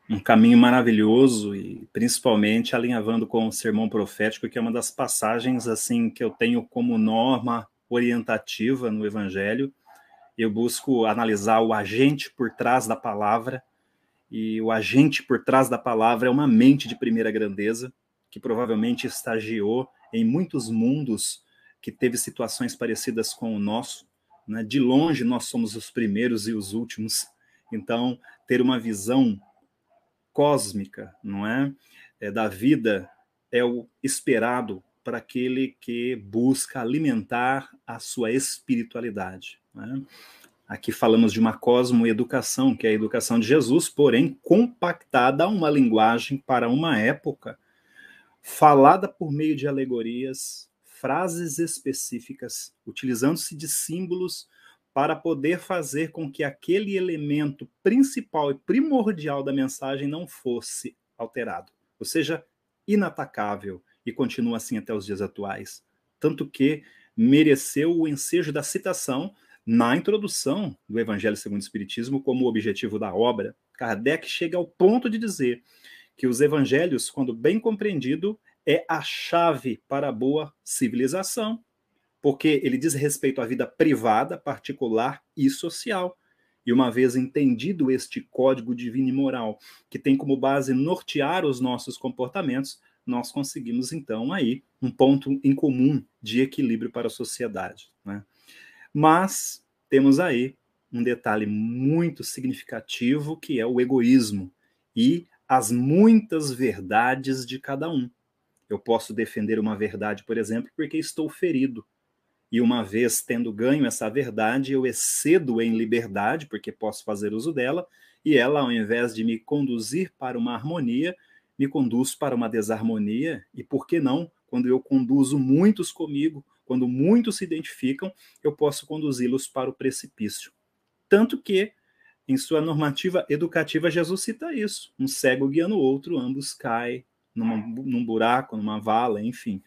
um caminho maravilhoso e principalmente alinhavando com o sermão profético, que é uma das passagens assim que eu tenho como norma orientativa no Evangelho. Eu busco analisar o agente por trás da palavra e o agente por trás da palavra é uma mente de primeira grandeza, que provavelmente estagiou em muitos mundos que teve situações parecidas com o nosso. Né? De longe, nós somos os primeiros e os últimos. Então, ter uma visão cósmica, não é? é da vida é o esperado para aquele que busca alimentar a sua espiritualidade. Né? Aqui falamos de uma cosmoeducação, que é a educação de Jesus, porém compactada a uma linguagem para uma época, falada por meio de alegorias, frases específicas, utilizando-se de símbolos para poder fazer com que aquele elemento principal e primordial da mensagem não fosse alterado, ou seja, inatacável e continua assim até os dias atuais. Tanto que mereceu o ensejo da citação na introdução do Evangelho segundo o Espiritismo como objetivo da obra, Kardec chega ao ponto de dizer que os evangelhos, quando bem compreendido, é a chave para a boa civilização, porque ele diz respeito à vida privada, particular e social. E uma vez entendido este código divino e moral, que tem como base nortear os nossos comportamentos, nós conseguimos então aí um ponto em comum de equilíbrio para a sociedade. Né? Mas temos aí um detalhe muito significativo que é o egoísmo e as muitas verdades de cada um. Eu posso defender uma verdade, por exemplo, porque estou ferido. E uma vez tendo ganho essa verdade, eu excedo em liberdade, porque posso fazer uso dela, e ela, ao invés de me conduzir para uma harmonia, me conduz para uma desarmonia. E por que não, quando eu conduzo muitos comigo, quando muitos se identificam, eu posso conduzi-los para o precipício. Tanto que, em sua normativa educativa, Jesus cita isso: um cego guiando o outro, ambos caem num buraco, numa vala, enfim.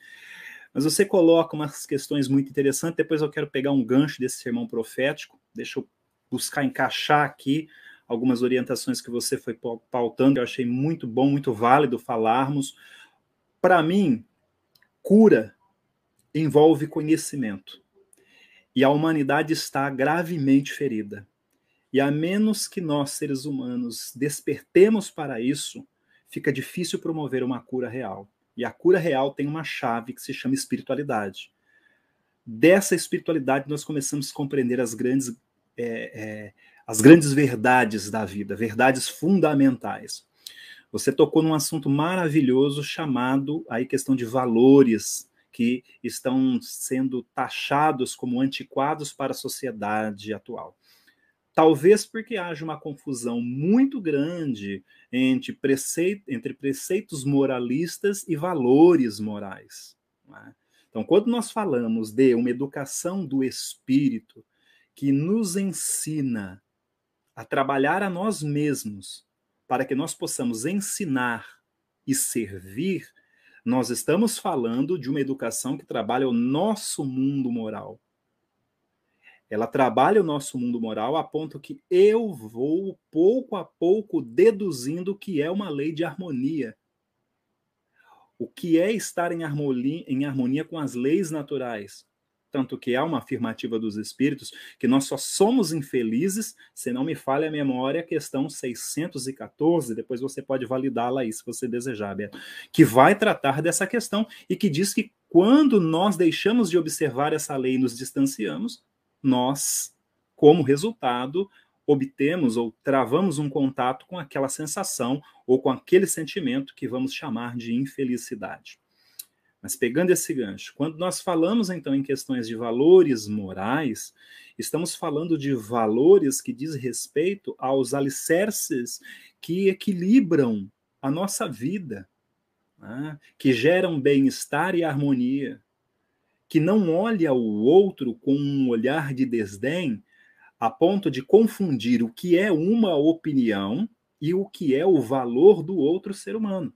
Mas você coloca umas questões muito interessantes. Depois eu quero pegar um gancho desse sermão profético. Deixa eu buscar encaixar aqui algumas orientações que você foi pautando. Eu achei muito bom, muito válido falarmos. Para mim, cura envolve conhecimento. E a humanidade está gravemente ferida. E a menos que nós, seres humanos, despertemos para isso, fica difícil promover uma cura real. E a cura real tem uma chave que se chama espiritualidade. Dessa espiritualidade, nós começamos a compreender as grandes, é, é, as grandes verdades da vida, verdades fundamentais. Você tocou num assunto maravilhoso chamado aí questão de valores que estão sendo taxados como antiquados para a sociedade atual. Talvez porque haja uma confusão muito grande entre, preceito, entre preceitos moralistas e valores morais. É? Então, quando nós falamos de uma educação do espírito que nos ensina a trabalhar a nós mesmos para que nós possamos ensinar e servir, nós estamos falando de uma educação que trabalha o nosso mundo moral. Ela trabalha o nosso mundo moral a ponto que eu vou, pouco a pouco, deduzindo o que é uma lei de harmonia. O que é estar em harmonia, em harmonia com as leis naturais. Tanto que há uma afirmativa dos espíritos que nós só somos infelizes, se não me falha a memória, questão 614, depois você pode validá-la aí se você desejar, Beto, que vai tratar dessa questão e que diz que quando nós deixamos de observar essa lei e nos distanciamos, nós, como resultado, obtemos ou travamos um contato com aquela sensação ou com aquele sentimento que vamos chamar de infelicidade. Mas pegando esse gancho, quando nós falamos então em questões de valores morais, estamos falando de valores que diz respeito aos alicerces que equilibram a nossa vida, né? que geram bem-estar e harmonia, que não olha o outro com um olhar de desdém a ponto de confundir o que é uma opinião e o que é o valor do outro ser humano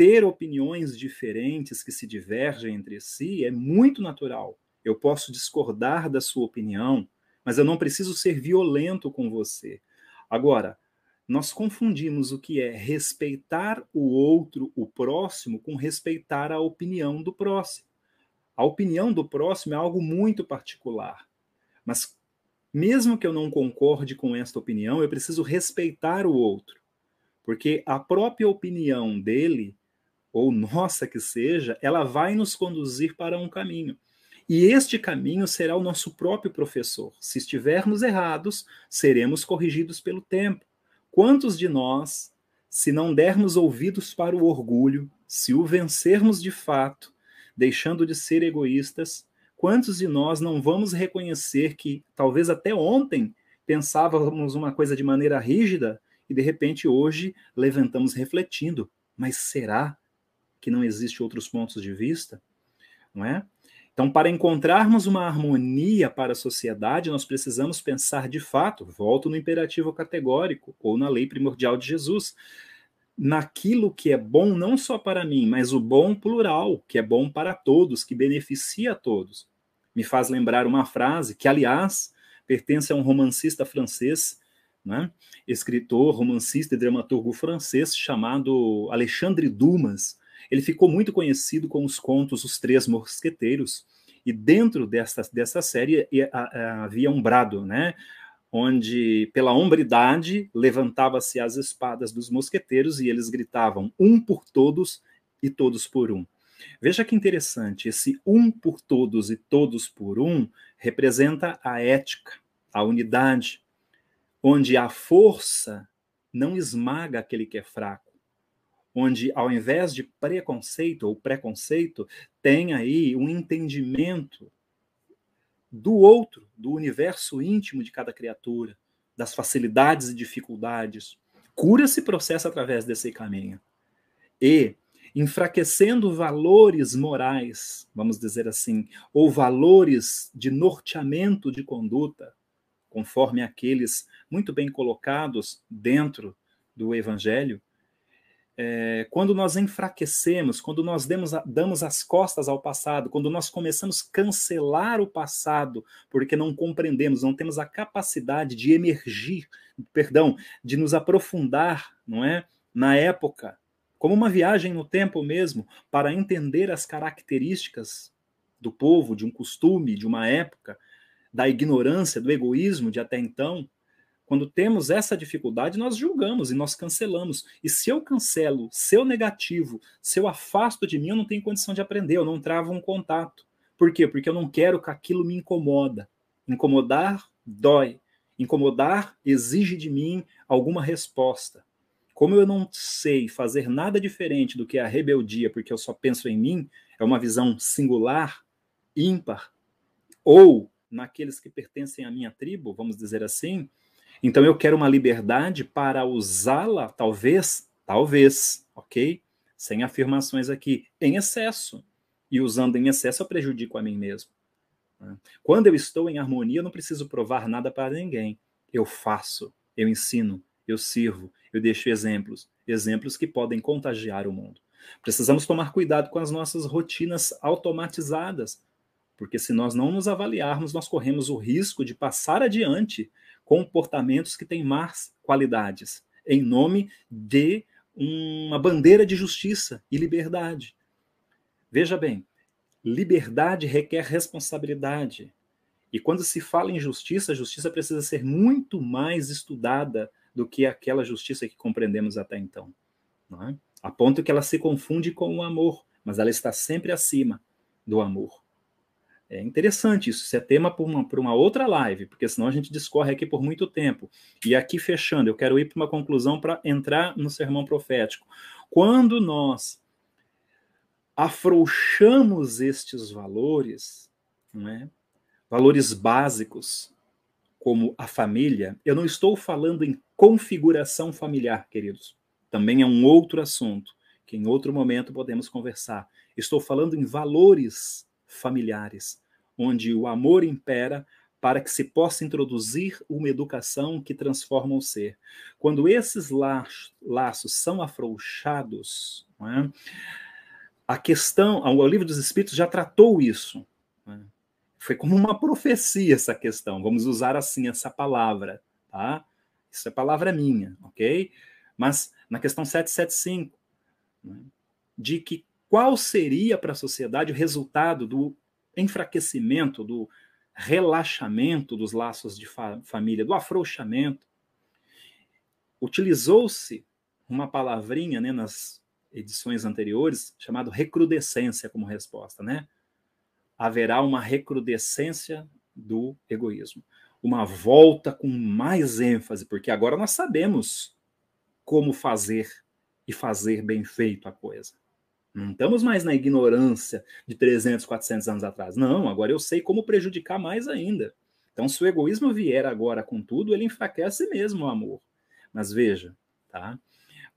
ter opiniões diferentes que se divergem entre si é muito natural. Eu posso discordar da sua opinião, mas eu não preciso ser violento com você. Agora, nós confundimos o que é respeitar o outro, o próximo, com respeitar a opinião do próximo. A opinião do próximo é algo muito particular. Mas, mesmo que eu não concorde com esta opinião, eu preciso respeitar o outro. Porque a própria opinião dele ou nossa que seja, ela vai nos conduzir para um caminho. E este caminho será o nosso próprio professor. Se estivermos errados, seremos corrigidos pelo tempo. Quantos de nós, se não dermos ouvidos para o orgulho, se o vencermos de fato, deixando de ser egoístas, quantos de nós não vamos reconhecer que talvez até ontem pensávamos uma coisa de maneira rígida e de repente hoje levantamos refletindo, mas será que não existe outros pontos de vista, não é? Então, para encontrarmos uma harmonia para a sociedade, nós precisamos pensar de fato, volto no imperativo categórico ou na lei primordial de Jesus, naquilo que é bom não só para mim, mas o bom plural, que é bom para todos, que beneficia a todos. Me faz lembrar uma frase que, aliás, pertence a um romancista francês, né? escritor, romancista e dramaturgo francês chamado Alexandre Dumas, ele ficou muito conhecido com os contos Os Três Mosqueteiros, e dentro dessa, dessa série havia um brado, né? Onde pela hombridade levantava-se as espadas dos mosqueteiros e eles gritavam um por todos e todos por um. Veja que interessante, esse um por todos e todos por um representa a ética, a unidade, onde a força não esmaga aquele que é fraco, onde ao invés de preconceito ou preconceito, tem aí um entendimento do outro, do universo íntimo de cada criatura, das facilidades e dificuldades. Cura se processa através desse caminho. E enfraquecendo valores morais, vamos dizer assim, ou valores de norteamento de conduta, conforme aqueles muito bem colocados dentro do evangelho, é, quando nós enfraquecemos, quando nós demos, damos as costas ao passado, quando nós começamos a cancelar o passado, porque não compreendemos, não temos a capacidade de emergir, perdão, de nos aprofundar, não é, na época, como uma viagem no tempo mesmo, para entender as características do povo, de um costume, de uma época, da ignorância, do egoísmo de até então, Quando temos essa dificuldade, nós julgamos e nós cancelamos. E se eu cancelo, se eu negativo, se eu afasto de mim, eu não tenho condição de aprender, eu não travo um contato. Por quê? Porque eu não quero que aquilo me incomoda. Incomodar dói. Incomodar exige de mim alguma resposta. Como eu não sei fazer nada diferente do que a rebeldia, porque eu só penso em mim, é uma visão singular, ímpar, ou naqueles que pertencem à minha tribo, vamos dizer assim, então eu quero uma liberdade para usá-la, talvez, talvez, ok? Sem afirmações aqui, em excesso. E usando em excesso, eu prejudico a mim mesmo. Né? Quando eu estou em harmonia, eu não preciso provar nada para ninguém. Eu faço, eu ensino, eu sirvo, eu deixo exemplos, exemplos que podem contagiar o mundo. Precisamos tomar cuidado com as nossas rotinas automatizadas, porque se nós não nos avaliarmos, nós corremos o risco de passar adiante comportamentos que têm más qualidades, em nome de uma bandeira de justiça e liberdade. Veja bem, liberdade requer responsabilidade. E quando se fala em justiça, a justiça precisa ser muito mais estudada do que aquela justiça que compreendemos até então. É? A ponto que ela se confunde com o amor, mas ela está sempre acima do amor. É interessante isso, isso é tema para uma, uma outra live, porque senão a gente discorre aqui por muito tempo. E aqui fechando, eu quero ir para uma conclusão para entrar no sermão profético. Quando nós afrouxamos estes valores, é? valores básicos, como a família, eu não estou falando em configuração familiar, queridos. Também é um outro assunto que em outro momento podemos conversar. Estou falando em valores familiares, onde o amor impera para que se possa introduzir uma educação que transforma o ser. Quando esses laços são afrouxados, é? a questão, o livro dos Espíritos já tratou isso. É? Foi como uma profecia essa questão, vamos usar assim essa palavra, tá? Isso é palavra minha, ok? Mas na questão 775, né? de que qual seria para a sociedade o resultado do enfraquecimento, do relaxamento dos laços de fa família, do afrouxamento. Utilizou-se uma palavrinha né, nas edições anteriores chamado recrudescência como resposta, né? Haverá uma recrudescência do egoísmo, uma volta com mais ênfase, porque agora nós sabemos como fazer e fazer bem feito a coisa. Não estamos mais na ignorância de 300, 400 anos atrás. Não, agora eu sei como prejudicar mais ainda. Então, se o egoísmo vier agora com tudo, ele enfraquece mesmo o amor. Mas veja, tá?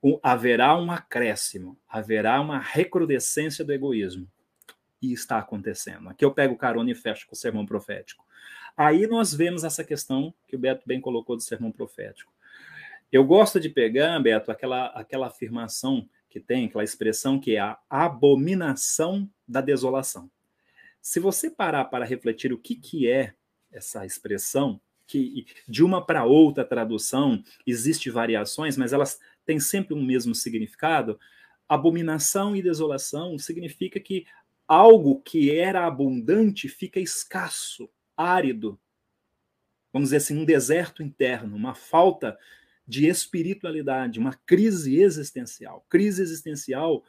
O, haverá um acréscimo, haverá uma recrudescência do egoísmo. E está acontecendo. Aqui eu pego carona e fecho com o sermão profético. Aí nós vemos essa questão que o Beto bem colocou do sermão profético. Eu gosto de pegar, Beto, aquela, aquela afirmação que tem aquela expressão que é a abominação da desolação. Se você parar para refletir o que, que é essa expressão, que de uma para outra tradução existe variações, mas elas têm sempre um mesmo significado. Abominação e desolação significa que algo que era abundante fica escasso, árido. Vamos dizer assim, um deserto interno, uma falta de espiritualidade, uma crise existencial. Crise existencial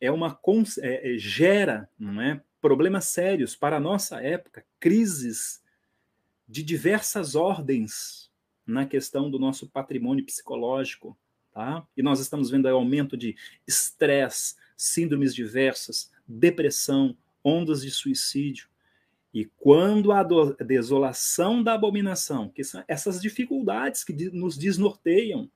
é uma é, é, gera, não é, problemas sérios para a nossa época, crises de diversas ordens na questão do nosso patrimônio psicológico, tá? E nós estamos vendo aí aumento de estresse, síndromes diversas, depressão, ondas de suicídio. E quando a desolação da abominação, que são essas dificuldades que nos desnorteiam,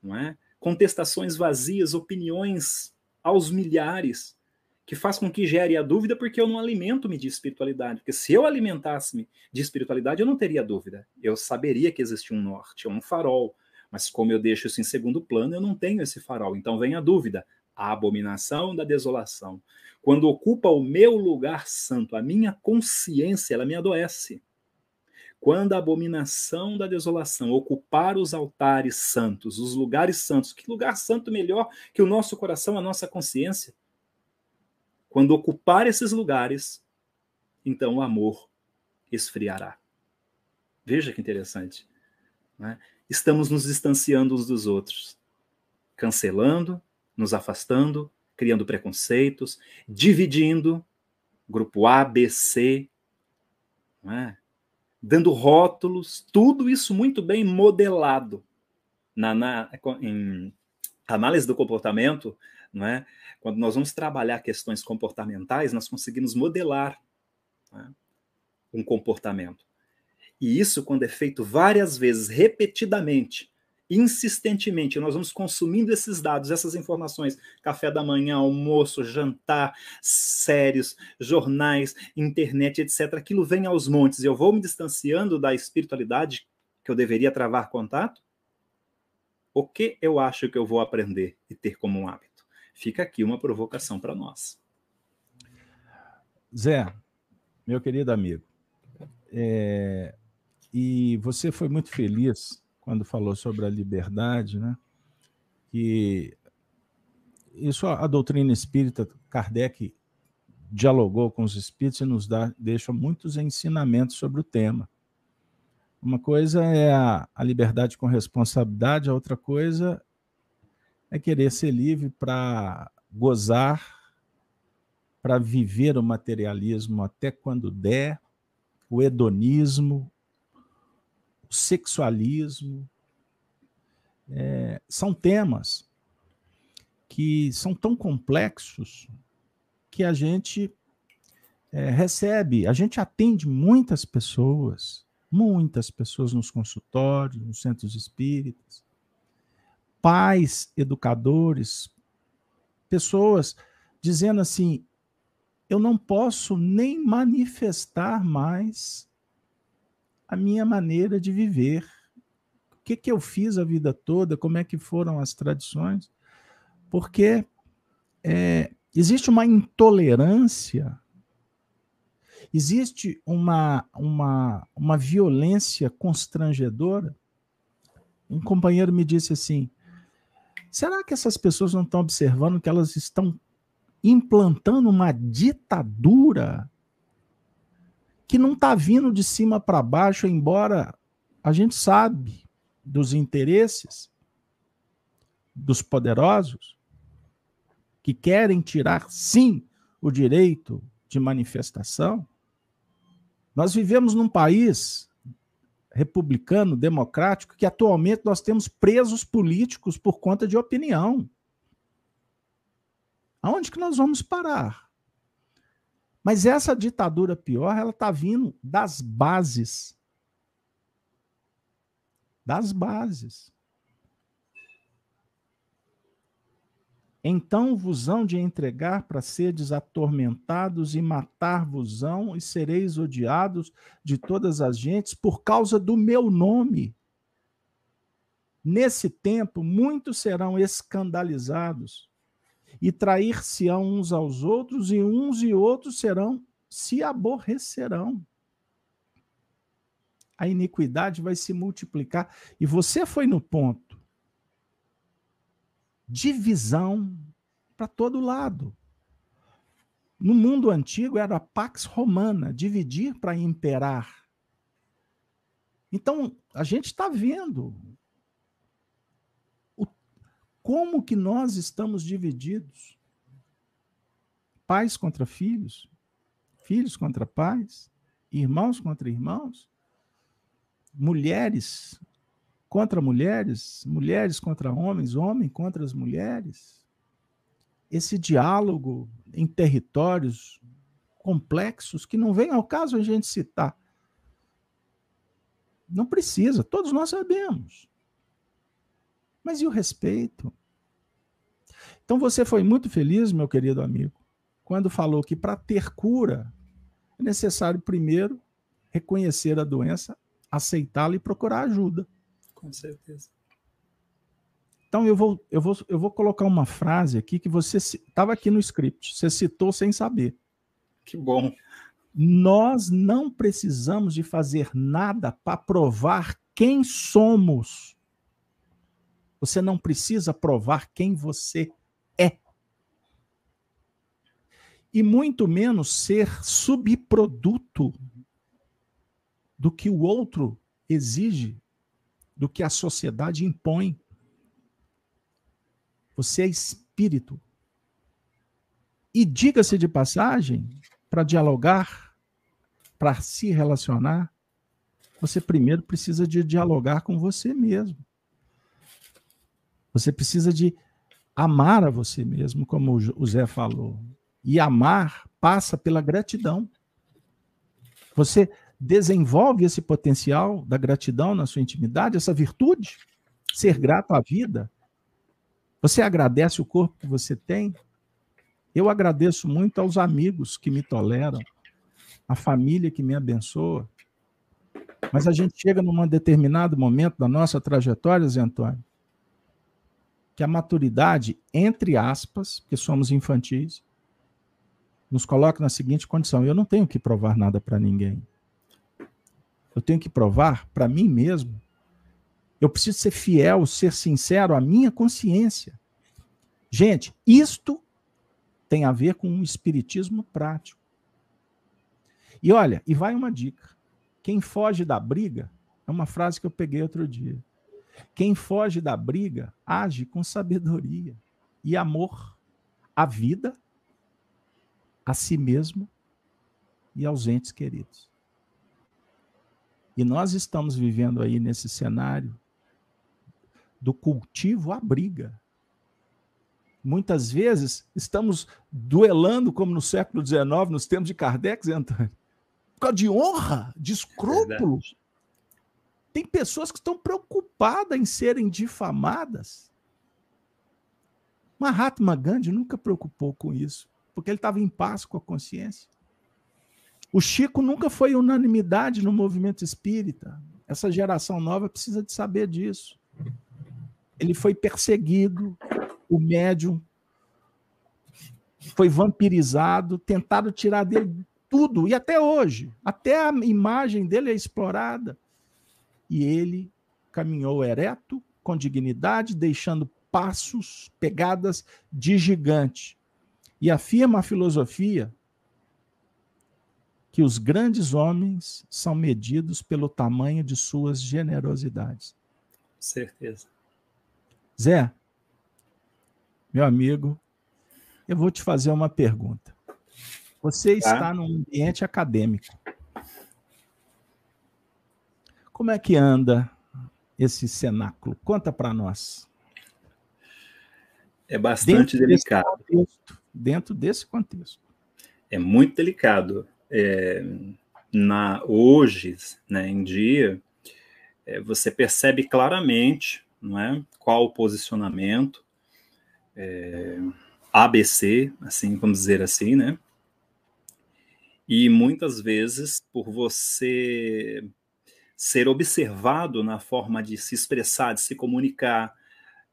não é? contestações vazias, opiniões aos milhares, que faz com que gere a dúvida porque eu não alimento-me de espiritualidade. Porque se eu alimentasse-me de espiritualidade, eu não teria dúvida. Eu saberia que existe um norte, um farol. Mas como eu deixo isso em segundo plano, eu não tenho esse farol. Então vem a dúvida a abominação da desolação. Quando ocupa o meu lugar santo, a minha consciência, ela me adoece. Quando a abominação da desolação ocupar os altares santos, os lugares santos, que lugar santo melhor que o nosso coração, a nossa consciência? Quando ocupar esses lugares, então o amor esfriará. Veja que interessante. né, estamos nos distanciando uns dos outros, cancelando, nos afastando, criando preconceitos, dividindo grupo A, B, C, é? dando rótulos, tudo isso muito bem modelado na, na em análise do comportamento, é? Quando nós vamos trabalhar questões comportamentais, nós conseguimos modelar é? um comportamento. E isso, quando é feito várias vezes, repetidamente, insistentemente, nós vamos consumindo esses dados, essas informações, café da manhã, almoço, jantar, séries, jornais, internet, etc. Aquilo vem aos montes eu vou me distanciando da espiritualidade que eu deveria travar contato. O que eu acho que eu vou aprender e ter como um hábito? Fica aqui uma provocação para nós. Zé, meu querido amigo, é, e você foi muito feliz quando falou sobre a liberdade, né? Que isso a doutrina espírita, Kardec dialogou com os espíritos e nos dá, deixa muitos ensinamentos sobre o tema. Uma coisa é a, a liberdade com responsabilidade, a outra coisa é querer ser livre para gozar, para viver o materialismo até quando der, o hedonismo, o sexualismo. É, são temas que são tão complexos que a gente é, recebe, a gente atende muitas pessoas, muitas pessoas nos consultórios, nos centros espíritas, pais, educadores, pessoas dizendo assim: eu não posso nem manifestar mais a minha maneira de viver. O que, que eu fiz a vida toda, como é que foram as tradições, porque é, existe uma intolerância, existe uma, uma, uma violência constrangedora. Um companheiro me disse assim: será que essas pessoas não estão observando que elas estão implantando uma ditadura que não está vindo de cima para baixo, embora a gente sabe dos interesses dos poderosos que querem tirar sim o direito de manifestação. Nós vivemos num país republicano, democrático, que atualmente nós temos presos políticos por conta de opinião. Aonde que nós vamos parar? Mas essa ditadura pior, ela está vindo das bases. Das bases. Então vosão de entregar para seres atormentados e matar-vosão e sereis odiados de todas as gentes por causa do meu nome. Nesse tempo, muitos serão escandalizados e trair-se-ão uns aos outros, e uns e outros serão, se aborrecerão. A iniquidade vai se multiplicar. E você foi no ponto. Divisão para todo lado. No mundo antigo era pax romana, dividir para imperar. Então, a gente está vendo como que nós estamos divididos? Pais contra filhos, filhos contra pais, irmãos contra irmãos, mulheres contra mulheres, mulheres contra homens, homens contra as mulheres. Esse diálogo em territórios complexos que não vem ao caso a gente citar. Não precisa, todos nós sabemos. Mas e o respeito? Então você foi muito feliz, meu querido amigo, quando falou que para ter cura é necessário primeiro reconhecer a doença, aceitá-la e procurar ajuda. Com certeza. Então eu vou, eu vou, eu vou colocar uma frase aqui que você estava aqui no script, você citou sem saber. Que bom. Nós não precisamos de fazer nada para provar quem somos. Você não precisa provar quem você é. E muito menos ser subproduto do que o outro exige do que a sociedade impõe. Você é espírito. E diga-se de passagem, para dialogar, para se relacionar, você primeiro precisa de dialogar com você mesmo. Você precisa de amar a você mesmo, como o Zé falou. E amar passa pela gratidão. Você desenvolve esse potencial da gratidão na sua intimidade, essa virtude, ser grato à vida. Você agradece o corpo que você tem? Eu agradeço muito aos amigos que me toleram, a família que me abençoa. Mas a gente chega num determinado momento da nossa trajetória, Zé Antônio, que a maturidade, entre aspas, porque somos infantis, nos coloca na seguinte condição: eu não tenho que provar nada para ninguém. Eu tenho que provar para mim mesmo. Eu preciso ser fiel, ser sincero à minha consciência. Gente, isto tem a ver com um espiritismo prático. E olha, e vai uma dica. Quem foge da briga, é uma frase que eu peguei outro dia. Quem foge da briga age com sabedoria e amor à vida, a si mesmo e aos entes queridos. E nós estamos vivendo aí nesse cenário do cultivo à briga. Muitas vezes estamos duelando, como no século XIX, nos tempos de Kardec, Antônio, por causa de honra, de escrúpulos. Tem pessoas que estão preocupadas em serem difamadas. Mahatma Gandhi nunca preocupou com isso, porque ele estava em paz com a consciência. O Chico nunca foi unanimidade no movimento espírita. Essa geração nova precisa de saber disso. Ele foi perseguido, o médium foi vampirizado, tentaram tirar dele tudo, e até hoje, até a imagem dele é explorada. E ele caminhou ereto, com dignidade, deixando passos, pegadas de gigante. E afirma a filosofia que os grandes homens são medidos pelo tamanho de suas generosidades. Certeza. Zé, meu amigo, eu vou te fazer uma pergunta. Você tá. está num ambiente acadêmico. Como é que anda esse cenáculo? Conta para nós. É bastante dentro delicado. Contexto, dentro desse contexto. É muito delicado. É, na hoje, né, em dia, é, você percebe claramente, não é, qual o posicionamento é, ABC, assim, vamos dizer assim, né? E muitas vezes, por você ser observado na forma de se expressar, de se comunicar,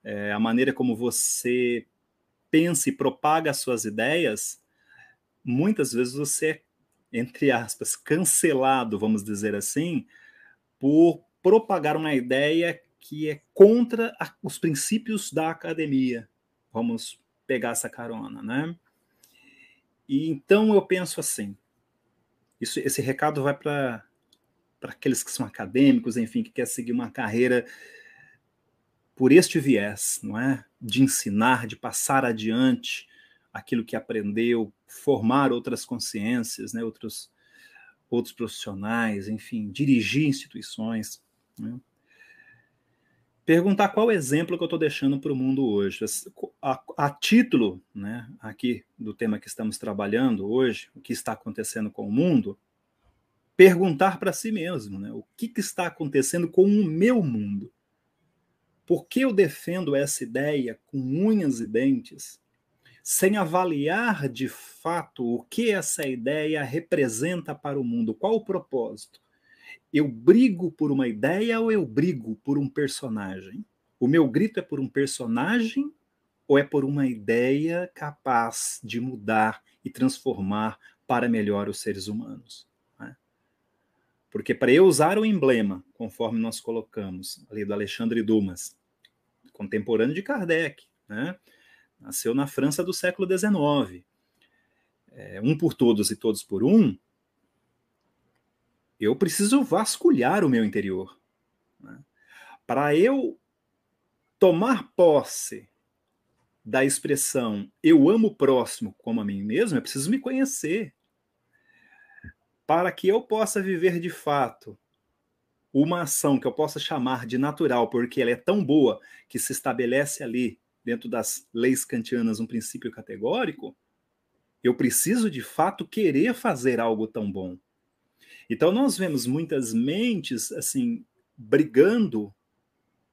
é, a maneira como você pensa e propaga as suas ideias, muitas vezes você é, entre aspas, cancelado, vamos dizer assim, por propagar uma ideia que é contra a, os princípios da academia, vamos pegar essa carona, né? E então eu penso assim, isso, esse recado vai para para aqueles que são acadêmicos, enfim, que quer seguir uma carreira por este viés, não é? De ensinar, de passar adiante aquilo que aprendeu, formar outras consciências, né? Outros outros profissionais, enfim, dirigir instituições. Né? perguntar qual exemplo que eu estou deixando para o mundo hoje. A, a, título né, aqui do tema que estamos trabalhando hoje, o que está acontecendo com o mundo, perguntar para si mesmo né, o que, que está acontecendo com o meu mundo. Por que eu defendo essa ideia com unhas e dentes, sem avaliar de fato o que essa ideia representa para o mundo? Qual o propósito? eu brigo por uma ideia ou eu brigo por um personagem? O meu grito é por um personagem ou é por uma ideia capaz de mudar e transformar para melhor os seres humanos? Porque para eu usar o emblema, conforme nós colocamos ali do Alexandre Dumas, contemporâneo de Kardec, né? nasceu na França do século XIX, é, um por todos e todos por um, eu preciso vasculhar o meu interior. Né? Para eu tomar posse da expressão eu amo o próximo como a mim mesmo, eu preciso me conhecer. Para que eu possa viver de fato uma ação que eu possa chamar de natural, porque ela é tão boa que se estabelece ali, dentro das leis kantianas, um princípio categórico, eu preciso de fato querer fazer algo tão bom. Então nós vemos muitas mentes assim brigando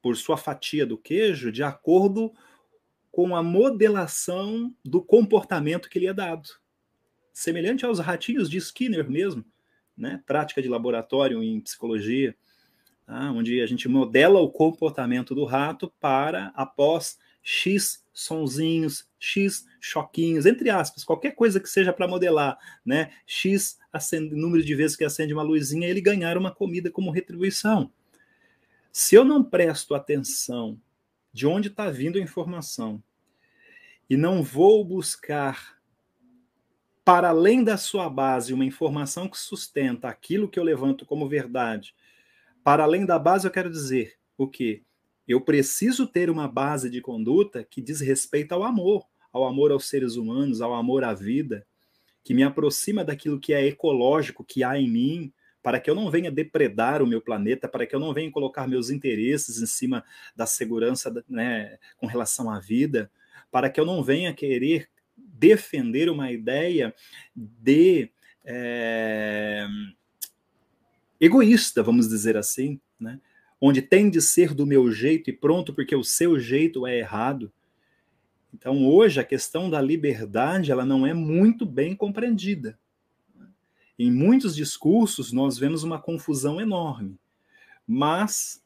por sua fatia do queijo de acordo com a modelação do comportamento que lhe é dado. Semelhante aos ratinhos de Skinner mesmo, né? prática de laboratório em psicologia, tá? onde a gente modela o comportamento do rato para, após X sonzinhos, X choquinhos, entre aspas, qualquer coisa que seja para modelar, né? X acende, número de vezes que acende uma luzinha, ele ganhar uma comida como retribuição. Se eu não presto atenção de onde está vindo a informação e não vou buscar para além da sua base uma informação que sustenta aquilo que eu levanto como verdade. Para além da base, eu quero dizer o que eu preciso ter uma base de conduta que diz respeito ao amor, ao amor aos seres humanos, ao amor à vida, que me aproxima daquilo que é ecológico que há em mim, para que eu não venha depredar o meu planeta, para que eu não venha colocar meus interesses em cima da segurança né, com relação à vida, para que eu não venha querer defender uma ideia de é, egoísta, vamos dizer assim, né? onde tem de ser do meu jeito e pronto, porque o seu jeito é errado. Então, hoje, a questão da liberdade ela não é muito bem compreendida. Em muitos discursos, nós vemos uma confusão enorme. Mas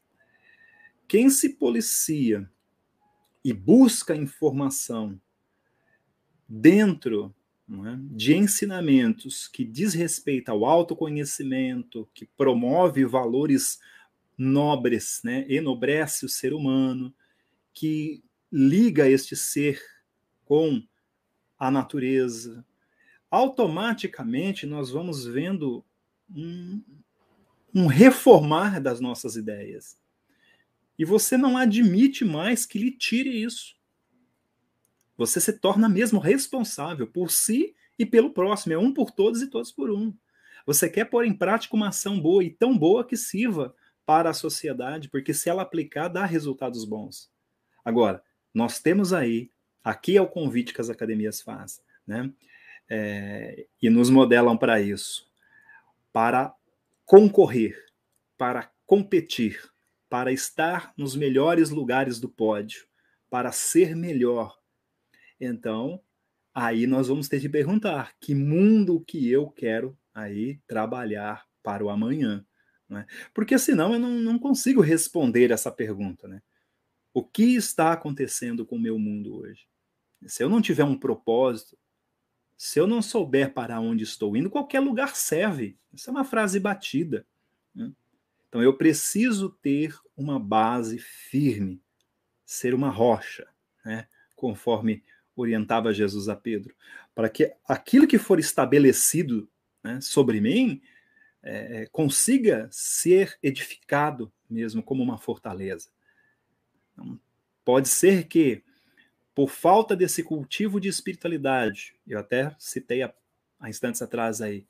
quem se policia e busca informação dentro é, de ensinamentos que diz respeito ao autoconhecimento, que promove valores nobres, né, enobrece o ser humano, que liga este ser com a natureza, automaticamente nós vamos vendo um, um reformar das nossas ideias. E você não admite mais que lhe tire isso. Você se torna mesmo responsável por si e pelo próximo. É um por todos e todos por um. Você quer pôr em prática uma ação boa e tão boa que sirva para a sociedade, porque se ela aplicar, dá resultados bons. Agora, nós temos aí, aqui é o convite que as academias fazem, né? é, e nos modelam para isso, para concorrer, para competir, para estar nos melhores lugares do pódio, para ser melhor. Então, aí nós vamos ter de perguntar que mundo que eu quero aí trabalhar para o amanhã. Né? Porque senão eu não, não consigo responder essa pergunta. Né? O que está acontecendo com o meu mundo hoje? Se eu não tiver um propósito, se eu não souber para onde estou indo, qualquer lugar serve. Essa é uma frase batida. Né? Então eu preciso ter uma base firme, ser uma rocha, né? conforme orientava Jesus a Pedro, para que aquilo que for estabelecido né, sobre mim é, consiga ser edificado mesmo como uma fortaleza. Então, pode ser que por falta desse cultivo de espiritualidade, eu até citei há, há instantes atrás aí,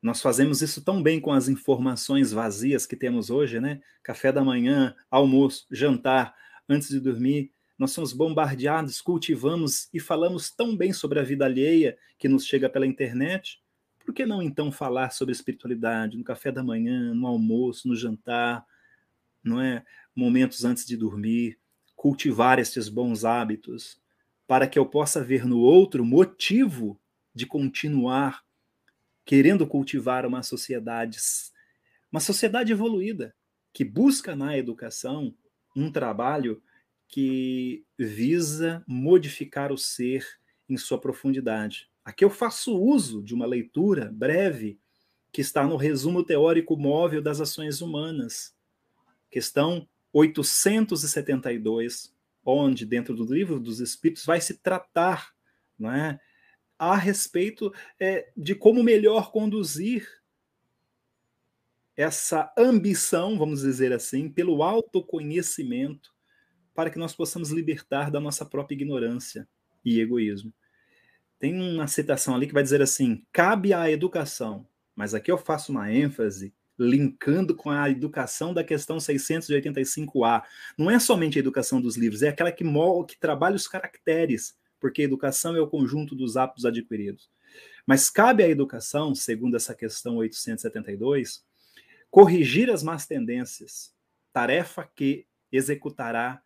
nós fazemos isso tão bem com as informações vazias que temos hoje, né? Café da manhã, almoço, jantar, antes de dormir. Nós somos bombardeados, cultivamos e falamos tão bem sobre a vida alheia que nos chega pela internet. Por que não então falar sobre espiritualidade no café da manhã, no almoço, no jantar, não é? Momentos antes de dormir cultivar estes bons hábitos, para que eu possa ver no outro motivo de continuar querendo cultivar uma sociedade, uma sociedade evoluída, que busca na educação um trabalho que visa modificar o ser em sua profundidade. Aqui eu faço uso de uma leitura breve que está no resumo teórico móvel das ações humanas, questão 872, onde, dentro do livro dos Espíritos, vai se tratar não é, a respeito é, de como melhor conduzir essa ambição, vamos dizer assim, pelo autoconhecimento, para que nós possamos libertar da nossa própria ignorância e egoísmo. Tem uma citação ali que vai dizer assim: cabe à educação, mas aqui eu faço uma ênfase linkando com a educação da questão 685A. Não é somente a educação dos livros, é aquela que, que trabalha os caracteres, porque a educação é o conjunto dos hábitos adquiridos. Mas cabe à educação, segundo essa questão 872, corrigir as más tendências, tarefa que executará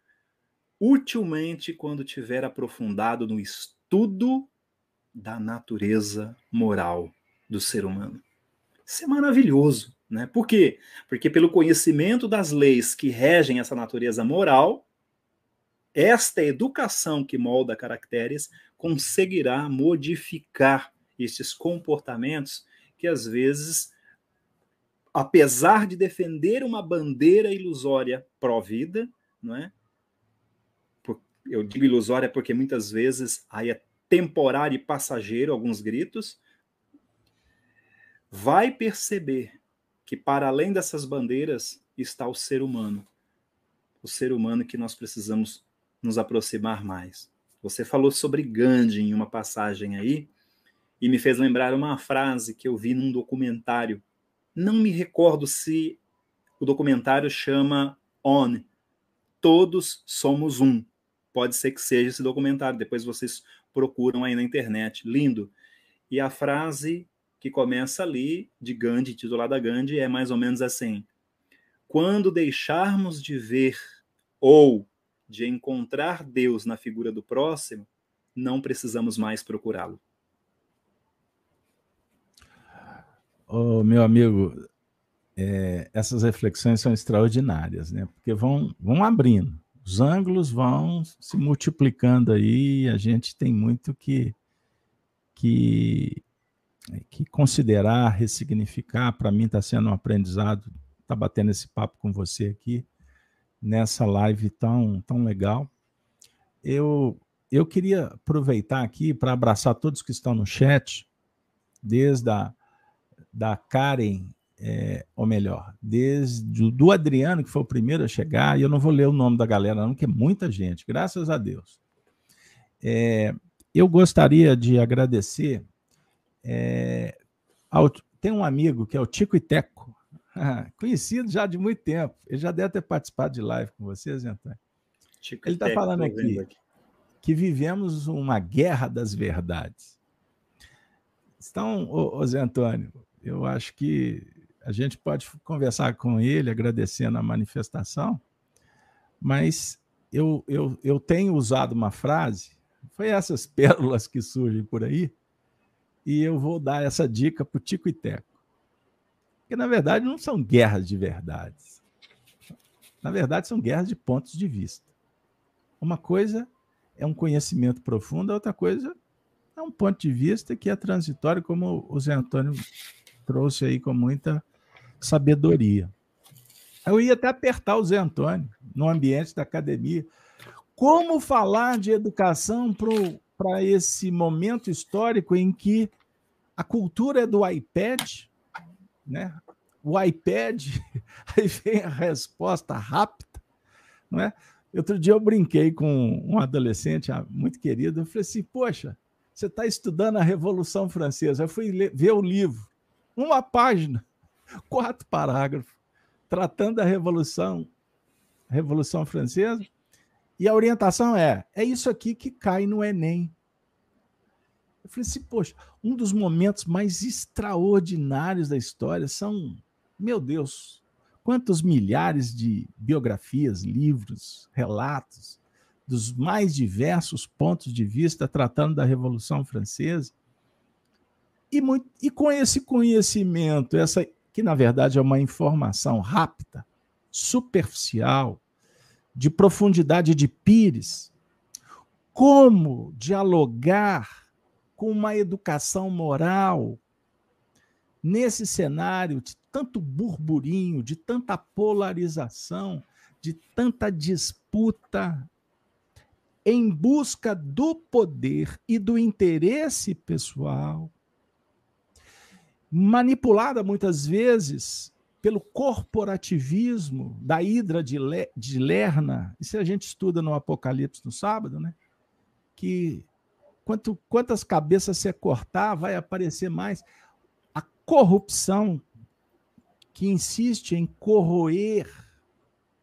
utilmente quando tiver aprofundado no estudo da natureza moral do ser humano. Isso é maravilhoso, né? Por quê? Porque pelo conhecimento das leis que regem essa natureza moral, esta educação que molda caracteres conseguirá modificar estes comportamentos que às vezes apesar de defender uma bandeira ilusória pró-vida, não é? Eu digo ilusória porque muitas vezes aí é temporário e passageiro, alguns gritos, vai perceber que para além dessas bandeiras está o ser humano. O ser humano que nós precisamos nos aproximar mais. Você falou sobre Gandhi em uma passagem aí e me fez lembrar uma frase que eu vi num documentário. Não me recordo se o documentário chama On. Todos somos um. Pode ser que seja esse documentário, depois vocês procuram aí na internet. Lindo. E a frase que começa ali, de Gandhi, titulada Gandhi, é mais ou menos assim: Quando deixarmos de ver ou de encontrar Deus na figura do próximo, não precisamos mais procurá-lo. Oh, meu amigo, é, essas reflexões são extraordinárias, né? Porque vão, vão abrindo, os ângulos vão se multiplicando aí, a gente tem muito que, que, que considerar, ressignificar. Para mim está sendo um aprendizado, estar tá batendo esse papo com você aqui nessa live tão, tão legal. Eu, eu queria aproveitar aqui para abraçar todos que estão no chat, desde a da Karen, é, ou melhor, desde do Adriano, que foi o primeiro a chegar, e eu não vou ler o nome da galera, não, que é muita gente, graças a Deus. É, eu gostaria de agradecer. É, ao, tem um amigo que é o Tico Iteco, conhecido já de muito tempo. Ele já deve ter participado de live com vocês, Antônio. Chico Ele está falando aqui, aqui, que vivemos uma guerra das verdades. Então, ô, ô Zé Antônio, eu acho que a gente pode conversar com ele agradecendo a manifestação, mas eu, eu, eu tenho usado uma frase, foi essas pérolas que surgem por aí, e eu vou dar essa dica para o Tico e Teco. Porque, na verdade, não são guerras de verdades. Na verdade, são guerras de pontos de vista. Uma coisa é um conhecimento profundo, a outra coisa é um ponto de vista que é transitório, como o Zé Antônio trouxe aí com muita sabedoria. Eu ia até apertar o Zé Antônio no ambiente da academia. Como falar de educação para esse momento histórico em que a cultura é do iPad, né? O iPad, aí vem a resposta rápida, não é? Outro dia eu brinquei com um adolescente ah, muito querido, eu falei assim, poxa, você está estudando a Revolução Francesa. Eu fui ler, ver o livro, uma página, quatro parágrafos, tratando da Revolução, Revolução Francesa, e a orientação é: é isso aqui que cai no Enem. Eu falei assim, poxa, um dos momentos mais extraordinários da história são, meu Deus, quantos milhares de biografias, livros, relatos dos mais diversos pontos de vista tratando da Revolução Francesa. E, muito, e com esse conhecimento, essa que na verdade é uma informação rápida, superficial, de profundidade de pires, como dialogar com uma educação moral nesse cenário de tanto burburinho, de tanta polarização, de tanta disputa em busca do poder e do interesse pessoal, manipulada muitas vezes pelo corporativismo da hidra de, Le, de Lerna, isso a gente estuda no Apocalipse no sábado, né? que quanto, quantas cabeças você cortar, vai aparecer mais. A corrupção que insiste em corroer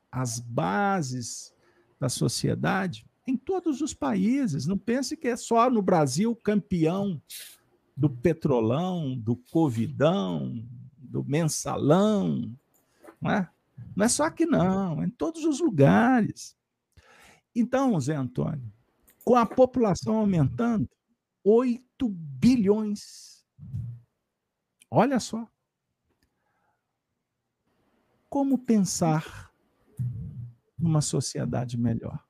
as bases da sociedade em todos os países. Não pense que é só no Brasil campeão do petrolão, do covidão, do mensalão. Não é, não é só aqui, não, é em todos os lugares. Então, Zé Antônio, com a população aumentando, 8 bilhões. Olha só. Como pensar numa sociedade melhor?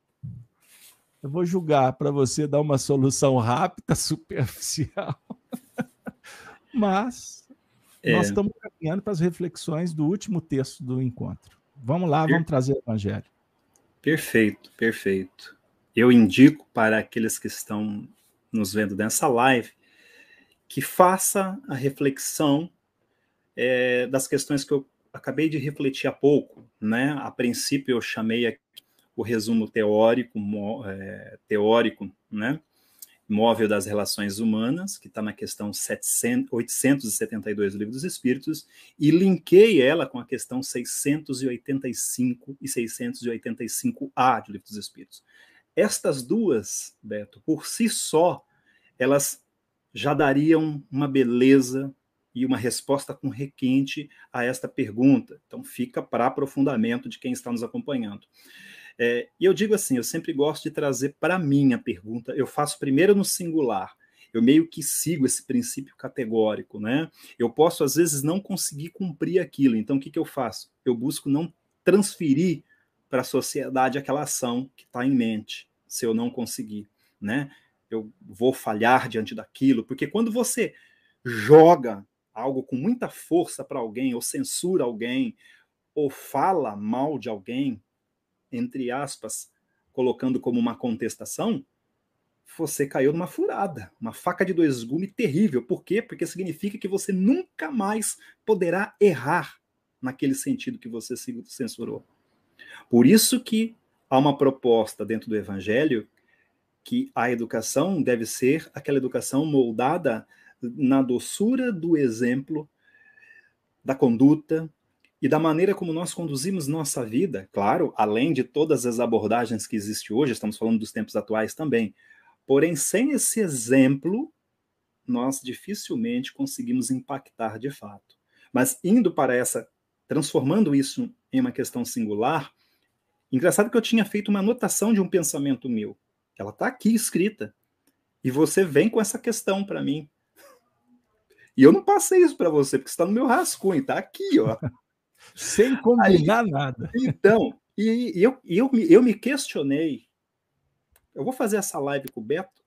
Eu vou julgar para você dar uma solução rápida, superficial. Mas é. nós estamos caminhando para as reflexões do último texto do encontro. Vamos lá, vamos trazer o evangelho. Perfeito, perfeito eu indico para aqueles que estão nos vendo nessa live que faça a reflexão é, das questões que eu acabei de refletir há pouco, né? A princípio eu chamei o resumo teórico, é, teórico, né? Móvel das relações humanas, que está na questão 700, 872 do Livro dos Espíritos, e linkei ela com a questão 685 e 685A do Livro dos Espíritos. Estas duas, Beto, por si só, elas já dariam uma beleza e uma resposta com requinte a esta pergunta. Então, fica para aprofundamento de quem está nos acompanhando. É, e eu digo assim: eu sempre gosto de trazer para mim a pergunta, eu faço primeiro no singular. Eu meio que sigo esse princípio categórico, né? Eu posso, às vezes, não conseguir cumprir aquilo. Então, o que, que eu faço? Eu busco não transferir para a sociedade aquela ação que está em mente, se eu não conseguir, né? Eu vou falhar diante daquilo, porque quando você joga algo com muita força para alguém, ou censura alguém, ou fala mal de alguém, entre aspas, colocando como uma contestação, você caiu numa furada, uma faca de dois gumes terrível. Por quê? Porque significa que você nunca mais poderá errar naquele sentido que você censurou. Por isso que há uma proposta dentro do evangelho que a educação deve ser aquela educação moldada na doçura do exemplo, da conduta e da maneira como nós conduzimos nossa vida, claro, além de todas as abordagens que existem hoje, estamos falando dos tempos atuais também. Porém, sem esse exemplo, nós dificilmente conseguimos impactar de fato. Mas indo para essa, transformando isso em uma questão singular, Engraçado que eu tinha feito uma anotação de um pensamento meu. Ela está aqui escrita. E você vem com essa questão para mim. E eu não passei isso para você, porque está no meu rascunho, está aqui, ó. Sem combinar Aí, nada. Então, e, e eu, eu, eu me questionei. Eu vou fazer essa live com o Beto.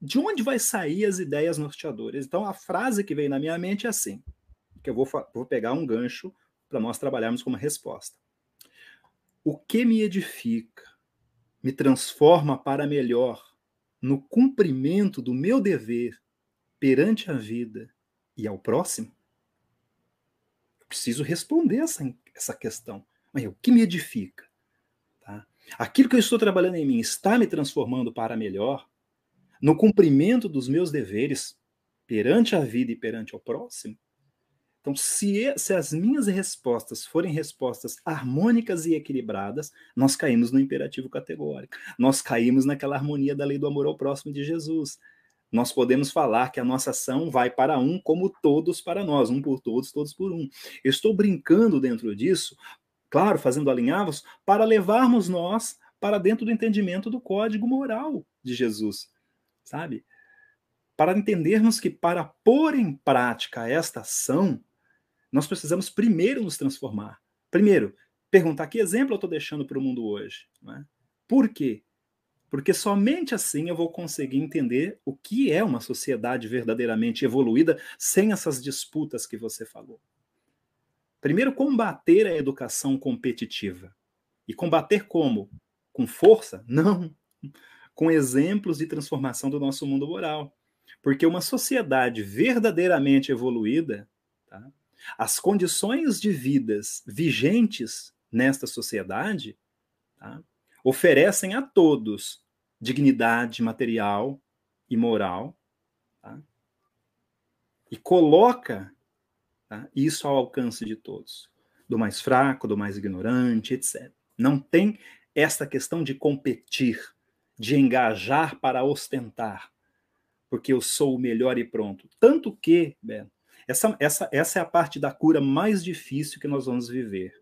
De onde vai sair as ideias norteadoras? Então, a frase que veio na minha mente é assim: que eu vou, vou pegar um gancho para nós trabalharmos como resposta. O que me edifica, me transforma para melhor no cumprimento do meu dever perante a vida e ao próximo? Preciso responder essa, essa questão. Mas o que me edifica? Tá? Aquilo que eu estou trabalhando em mim está me transformando para melhor no cumprimento dos meus deveres perante a vida e perante ao próximo? Então, se, se as minhas respostas forem respostas harmônicas e equilibradas, nós caímos no imperativo categórico. Nós caímos naquela harmonia da lei do amor ao próximo de Jesus. Nós podemos falar que a nossa ação vai para um como todos para nós, um por todos, todos por um. Eu estou brincando dentro disso, claro, fazendo alinhavos, para levarmos nós para dentro do entendimento do código moral de Jesus, sabe? Para entendermos que para pôr em prática esta ação, nós precisamos primeiro nos transformar. Primeiro, perguntar que exemplo eu estou deixando para o mundo hoje. É? Por quê? Porque somente assim eu vou conseguir entender o que é uma sociedade verdadeiramente evoluída sem essas disputas que você falou. Primeiro, combater a educação competitiva. E combater como? Com força? Não. Com exemplos de transformação do nosso mundo moral. Porque uma sociedade verdadeiramente evoluída, tá? As condições de vidas vigentes nesta sociedade tá, oferecem a todos dignidade material e moral tá, e coloca tá, isso ao alcance de todos, do mais fraco, do mais ignorante, etc. Não tem esta questão de competir, de engajar para ostentar, porque eu sou o melhor e pronto. Tanto que, Beto, essa, essa, essa é a parte da cura mais difícil que nós vamos viver.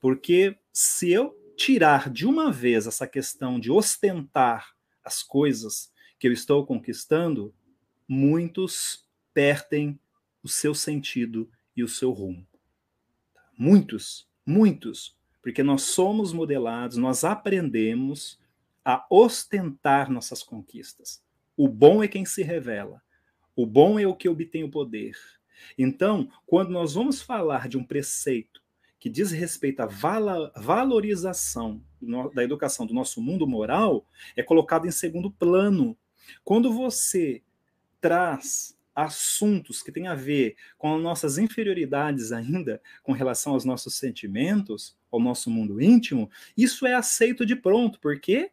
Porque se eu tirar de uma vez essa questão de ostentar as coisas que eu estou conquistando, muitos perdem o seu sentido e o seu rumo. Muitos, muitos, porque nós somos modelados, nós aprendemos a ostentar nossas conquistas. O bom é quem se revela. O bom é o que obtém o poder. Então, quando nós vamos falar de um preceito que diz respeito à valorização da educação do nosso mundo moral, é colocado em segundo plano. Quando você traz assuntos que têm a ver com as nossas inferioridades ainda com relação aos nossos sentimentos, ao nosso mundo íntimo, isso é aceito de pronto. Por quê?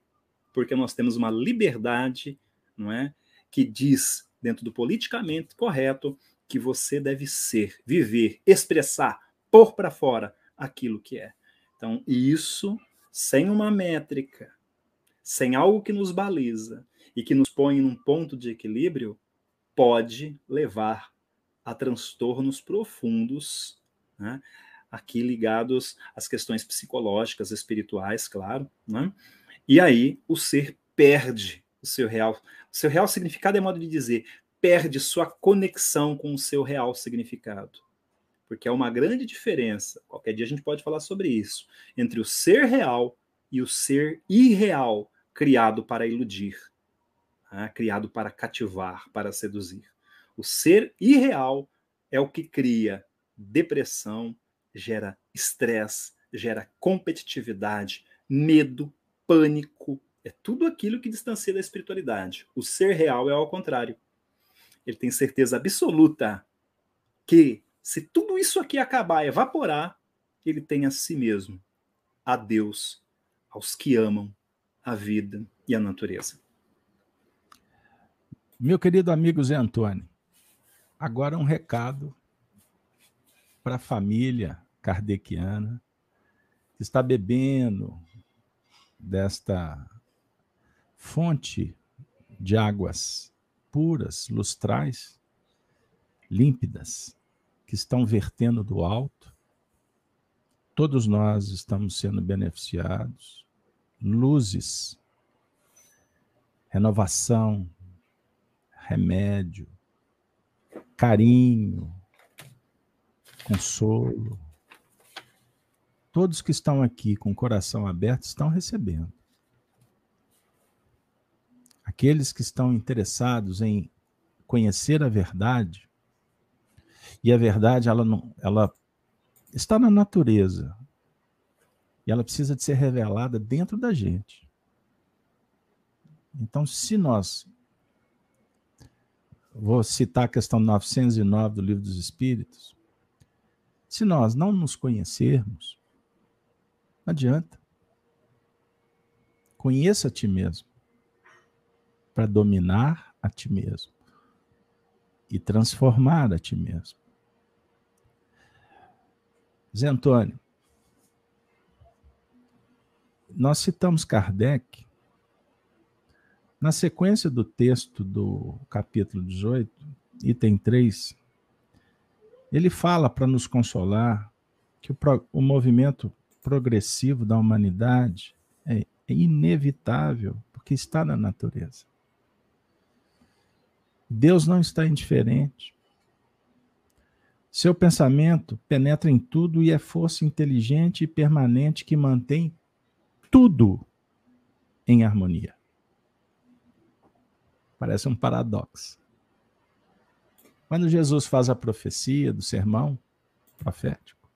Porque nós temos uma liberdade, não é, que diz dentro do politicamente correto que você deve ser, viver, expressar, pôr para fora aquilo que é. Então, isso sem uma métrica, sem algo que nos baliza e que nos põe num ponto de equilíbrio, pode levar a transtornos profundos, né? aqui ligados às questões psicológicas, espirituais, claro. Né? E aí o ser perde o seu real. O seu real significado é modo de dizer, perde sua conexão com o seu real significado. Porque é uma grande diferença, qualquer dia a gente pode falar sobre isso, entre o ser real e o ser irreal criado para iludir, né? criado para cativar, para seduzir. O ser irreal é o que cria depressão, gera estresse, gera competitividade, medo, pânico. É tudo aquilo que distancia da espiritualidade. O ser real é ao contrário ele tem certeza absoluta que se tudo isso aqui acabar, evaporar, ele tem a si mesmo, a Deus, aos que amam a vida e a natureza. Meu querido amigo Zé Antônio, agora um recado para a família kardeciana que está bebendo desta fonte de águas puras, lustrais, límpidas, que estão vertendo do alto. Todos nós estamos sendo beneficiados. Luzes, renovação, remédio, carinho, consolo. Todos que estão aqui com o coração aberto estão recebendo. Aqueles que estão interessados em conhecer a verdade, e a verdade ela não, ela está na natureza. E ela precisa de ser revelada dentro da gente. Então, se nós vou citar a questão 909 do Livro dos Espíritos, se nós não nos conhecermos, não adianta. Conheça a ti mesmo para dominar a ti mesmo e transformar a ti mesmo. Zé Antônio, nós citamos Kardec na sequência do texto do capítulo 18, item 3, ele fala para nos consolar que o, o, movimento progressivo da humanidade é, é inevitável, porque está na natureza. Deus não está indiferente. Seu pensamento penetra em tudo e é força inteligente e permanente que mantém tudo em harmonia. Parece um paradoxo. Quando Jesus faz a profecia do sermão profético,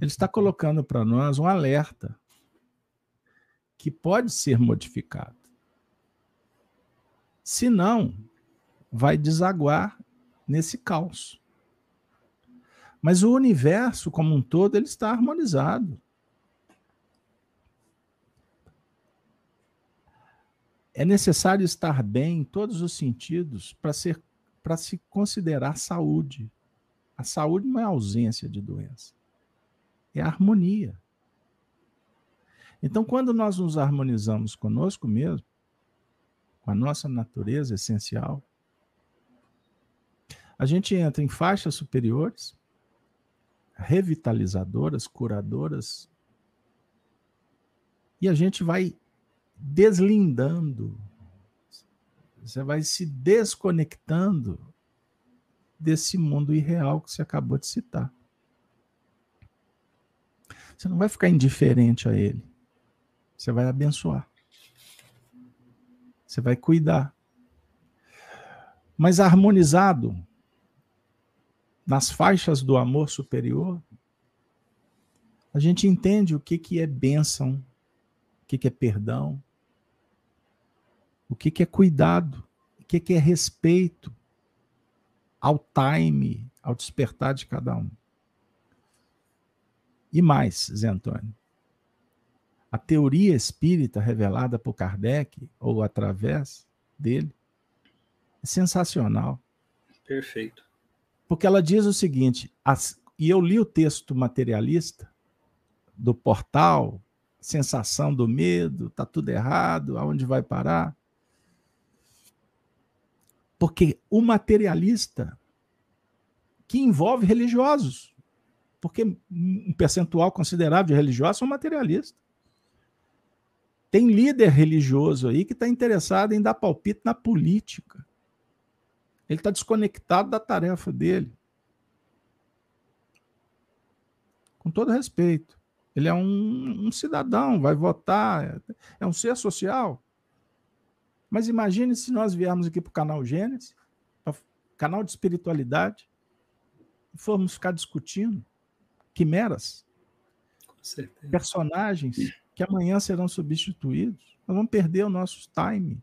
ele está colocando para nós um alerta que pode ser modificado. Senão, vai desaguar nesse caos. Mas o universo como um todo ele está harmonizado. É necessário estar bem em todos os sentidos para ser para se considerar saúde. A saúde não é ausência de doença, é harmonia. Então, quando nós nos harmonizamos conosco mesmo, com a nossa natureza essencial, a gente entra em faixas superiores, revitalizadoras, curadoras, e a gente vai deslindando, você vai se desconectando desse mundo irreal que você acabou de citar. Você não vai ficar indiferente a ele. Você vai abençoar. Você vai cuidar. Mas harmonizado nas faixas do amor superior, a gente entende o que, que é bênção, o que, que é perdão, o que, que é cuidado, o que, que é respeito ao time, ao despertar de cada um. E mais, Zé Antônio, a teoria espírita revelada por Kardec, ou através dele, é sensacional. Perfeito. Porque ela diz o seguinte, as, e eu li o texto materialista do portal, sensação do medo, tá tudo errado, aonde vai parar? Porque o materialista, que envolve religiosos, porque um percentual considerável de religiosos são materialistas. Tem líder religioso aí que está interessado em dar palpite na política. Ele está desconectado da tarefa dele. Com todo respeito. Ele é um, um cidadão, vai votar, é um ser social. Mas imagine se nós viermos aqui para o canal Gênesis, canal de espiritualidade, e formos ficar discutindo quimeras, personagens que amanhã serão substituídos. Nós vamos perder o nosso time.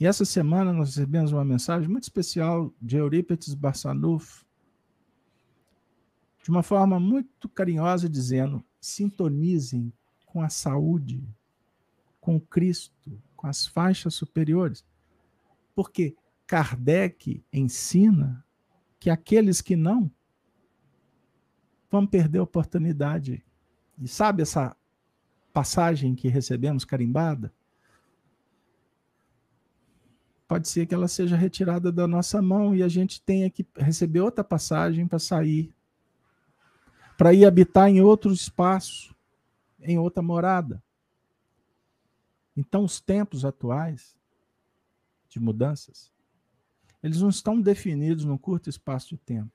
E essa semana nós recebemos uma mensagem muito especial de Eurípides Barçanuf, de uma forma muito carinhosa, dizendo: sintonizem com a saúde, com Cristo, com as faixas superiores. Porque Kardec ensina que aqueles que não vão perder a oportunidade. E sabe essa passagem que recebemos carimbada? Pode ser que ela seja retirada da nossa mão e a gente tenha que receber outra passagem para sair, para ir habitar em outro espaço, em outra morada. Então, os tempos atuais de mudanças, eles não estão definidos num curto espaço de tempo.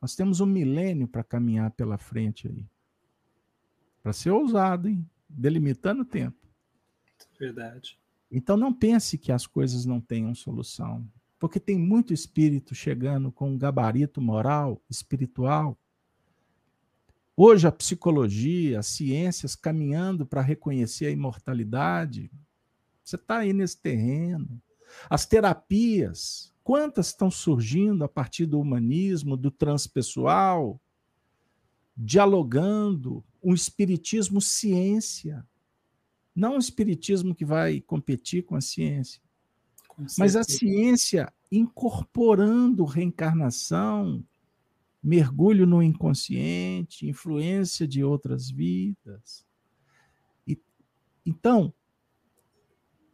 Nós temos um milênio para caminhar pela frente aí. Para ser ousado, hein? Delimitando o tempo. Verdade. Então não pense que as coisas não tenham solução, porque tem muito espírito chegando com um gabarito moral, espiritual. Hoje a psicologia, as ciências caminhando para reconhecer a imortalidade. Você está aí nesse terreno. As terapias, quantas estão surgindo a partir do humanismo, do transpessoal, dialogando um espiritismo ciência. Não o espiritismo que vai competir com a ciência, com mas a ciência incorporando reencarnação, mergulho no inconsciente, influência de outras vidas. E, então,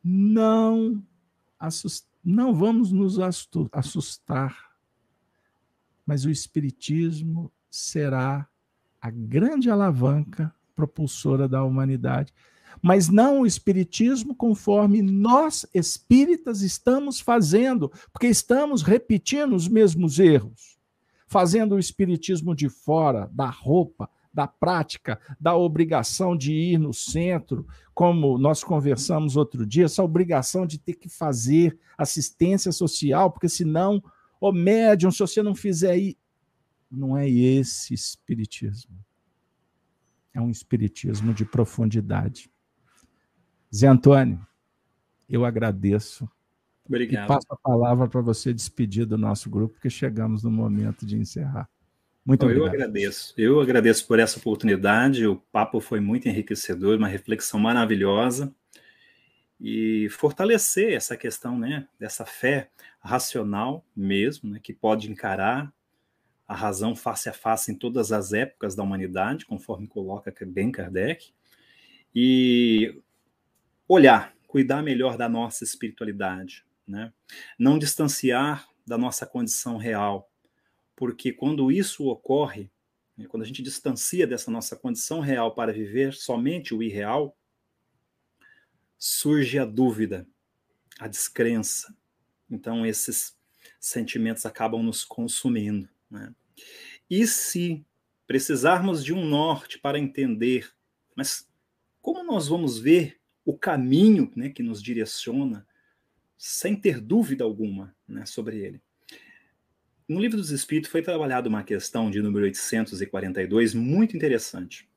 não, assust, não vamos nos assustar, mas o Espiritismo será a grande alavanca propulsora da humanidade mas não o espiritismo conforme nós espíritas estamos fazendo, porque estamos repetindo os mesmos erros, fazendo o espiritismo de fora, da roupa, da prática, da obrigação de ir no centro, como nós conversamos outro dia, essa obrigação de ter que fazer assistência social, porque senão, o médium, se você não fizer aí, não é esse espiritismo. É um espiritismo de profundidade. Zé Antônio, eu agradeço Obrigado. E passo a palavra para você despedir do nosso grupo, porque chegamos no momento de encerrar. Muito Bom, obrigado. Eu agradeço. Eu agradeço por essa oportunidade. O papo foi muito enriquecedor, uma reflexão maravilhosa. E fortalecer essa questão né, dessa fé racional mesmo, né, que pode encarar a razão face a face em todas as épocas da humanidade, conforme coloca bem Kardec, e olhar, cuidar melhor da nossa espiritualidade, né? não distanciar da nossa condição real, porque quando isso ocorre, né, quando a gente distancia dessa nossa condição real para viver somente o irreal, surge a dúvida, a descrença. Então, esses sentimentos acabam nos consumindo. Né? E se precisarmos de um norte para entender, mas como nós vamos ver o caminho né, que nos direciona, sem ter dúvida alguma né, sobre ele? No Livro dos Espíritos foi trabalhada uma questão de número 842 muito interessante.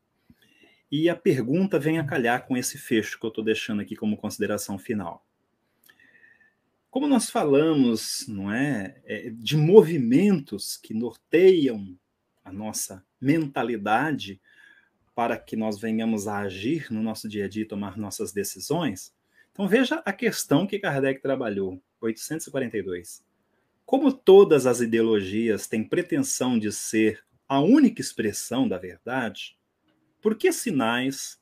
E a pergunta vem a calhar com esse fecho que eu estou deixando aqui como consideração final. Como nós falamos, não é, é, de movimentos que norteiam a nossa mentalidade para que nós venhamos a agir no nosso dia a dia e tomar nossas decisões, então veja a questão que Kardec trabalhou, 842. Como todas as ideologias têm pretensão de ser a única expressão da verdade, por que sinais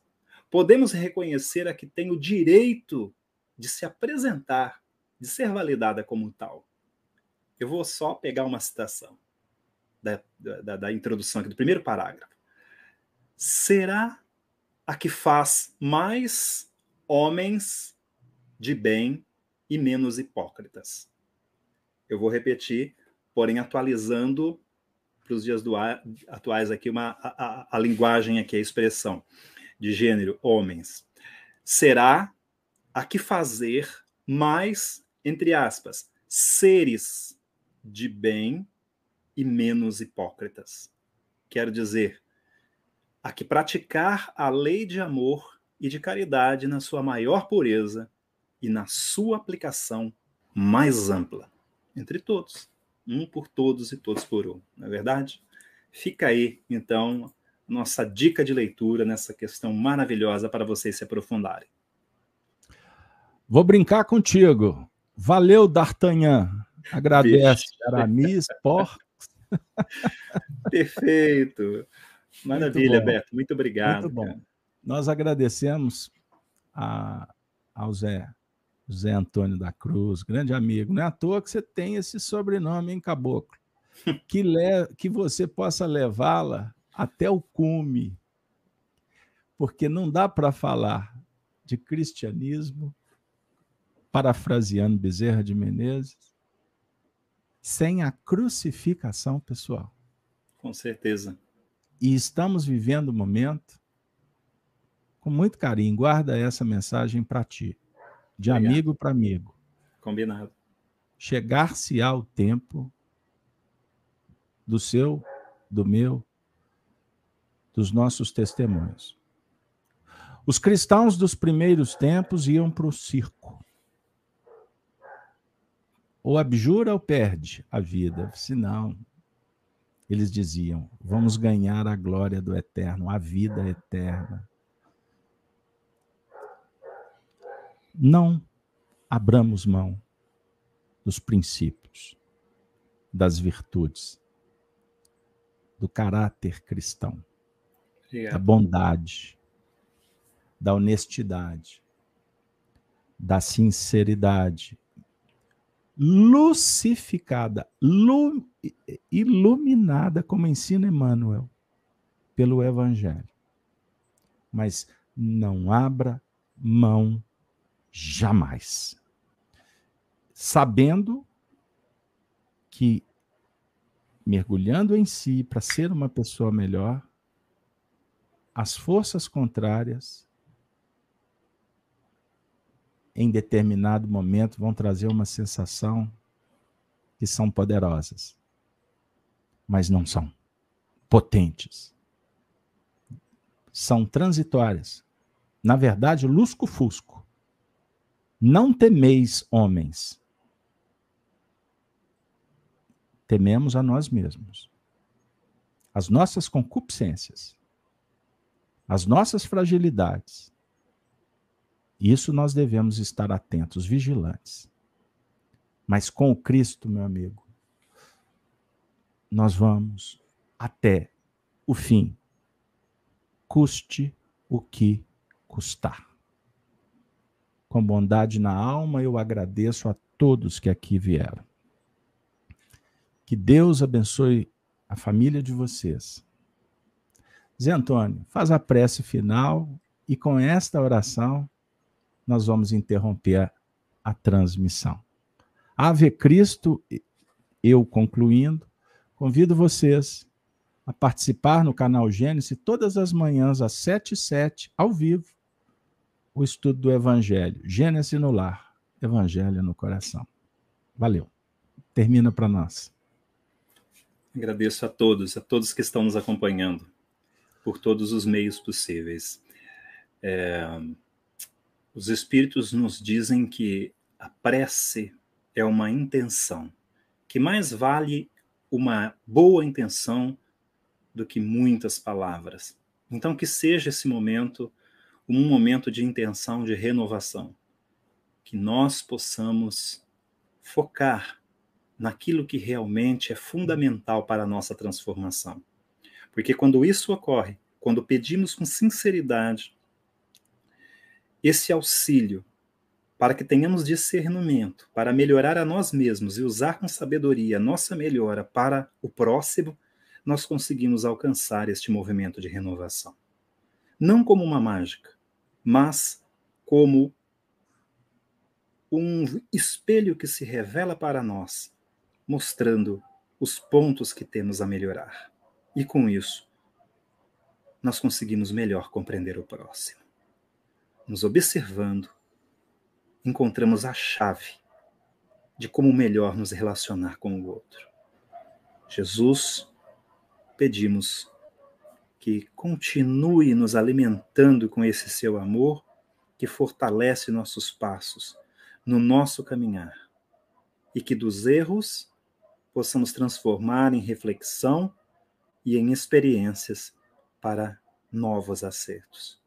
podemos reconhecer a que tem o direito de se apresentar de ser validada como tal. Eu vou só pegar uma citação da, da, da introdução aqui, do primeiro parágrafo. Será a que faz mais homens de bem e menos hipócritas. Eu vou repetir, porém atualizando para os dias do, atuais aqui uma, a, a, a linguagem aqui, a expressão de gênero, homens. Será a que fazer mais entre aspas, seres de bem e menos hipócritas. Quero dizer, a que praticar a lei de amor e de caridade na sua maior pureza e na sua aplicação mais ampla, entre todos, um por todos e todos por um, não é verdade? Fica aí, então, nossa dica de leitura nessa questão maravilhosa para vocês se aprofundarem. Vou brincar contigo. Valeu, D'Artagnan. Agradece, Aramis, Porcos. Perfeito. Maravilha, muito Beto. Muito obrigado. Muito bom. Cara. Nós agradecemos a, ao Zé, Zé Antônio da Cruz, grande amigo. Não é à toa que você tem esse sobrenome, hein, Caboclo? Que, le, que você possa levá-la até o cume. Porque não dá para falar de cristianismo parafraseando Bezerra de Menezes, sem a crucificação pessoal. Com certeza. E estamos vivendo um momento com muito carinho. Guarda essa mensagem para ti, de Obrigado. amigo para amigo. Combinado. Chegar-se ao tempo do seu, do meu, dos nossos testemunhos. Os cristãos dos primeiros tempos iam para o circo ou abjura ou perde a vida. Se não, eles diziam: vamos ganhar a glória do eterno, a vida eterna. Não abramos mão dos princípios, das virtudes, do caráter cristão, Obrigado. da bondade, da honestidade, da sinceridade, lucificada, lu, iluminada, como ensina Emmanuel, pelo Evangelho. Mas não abra mão jamais. Sabendo que mergulhando em si para ser uma pessoa melhor, as forças contrárias em determinado momento vão trazer uma sensação que são poderosas, mas não são potentes. São transitórias. Na verdade, lusco-fusco. Não temeis homens. Tememos a nós mesmos. As nossas concupiscências. As nossas fragilidades. Isso nós devemos estar atentos, vigilantes. Mas com o Cristo, meu amigo, nós vamos até o fim, custe o que custar. Com bondade na alma, eu agradeço a todos que aqui vieram. Que Deus abençoe a família de vocês. Zé Antônio, faz a prece final e com esta oração nós vamos interromper a, a transmissão. Ave Cristo, eu concluindo, convido vocês a participar no canal Gênesis todas as manhãs às 7 e 7, ao vivo, o estudo do Evangelho. Gênesis no lar, Evangelho no coração. Valeu. Termina para nós. Agradeço a todos, a todos que estão nos acompanhando, por todos os meios possíveis. É, os Espíritos nos dizem que a prece é uma intenção, que mais vale uma boa intenção do que muitas palavras. Então, que seja esse momento um momento de intenção de renovação, que nós possamos focar naquilo que realmente é fundamental para a nossa transformação. Porque quando isso ocorre, quando pedimos com sinceridade esse auxílio para que tenhamos discernimento, para melhorar a nós mesmos e usar com sabedoria nossa melhora para o próximo, nós conseguimos alcançar este movimento de renovação. Não como uma mágica, mas como um espelho que se revela para nós, mostrando os pontos que temos a melhorar. E com isso, nós conseguimos melhor compreender o próximo. Nos observando, encontramos a chave de como melhor nos relacionar com o outro. Jesus, pedimos que continue nos alimentando com esse seu amor que fortalece nossos passos no nosso caminhar e que dos erros possamos transformar em reflexão e em experiências para novos acertos.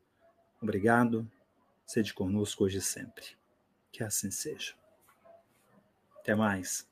Obrigado, sede conosco hoje e sempre. Que assim seja. Até mais.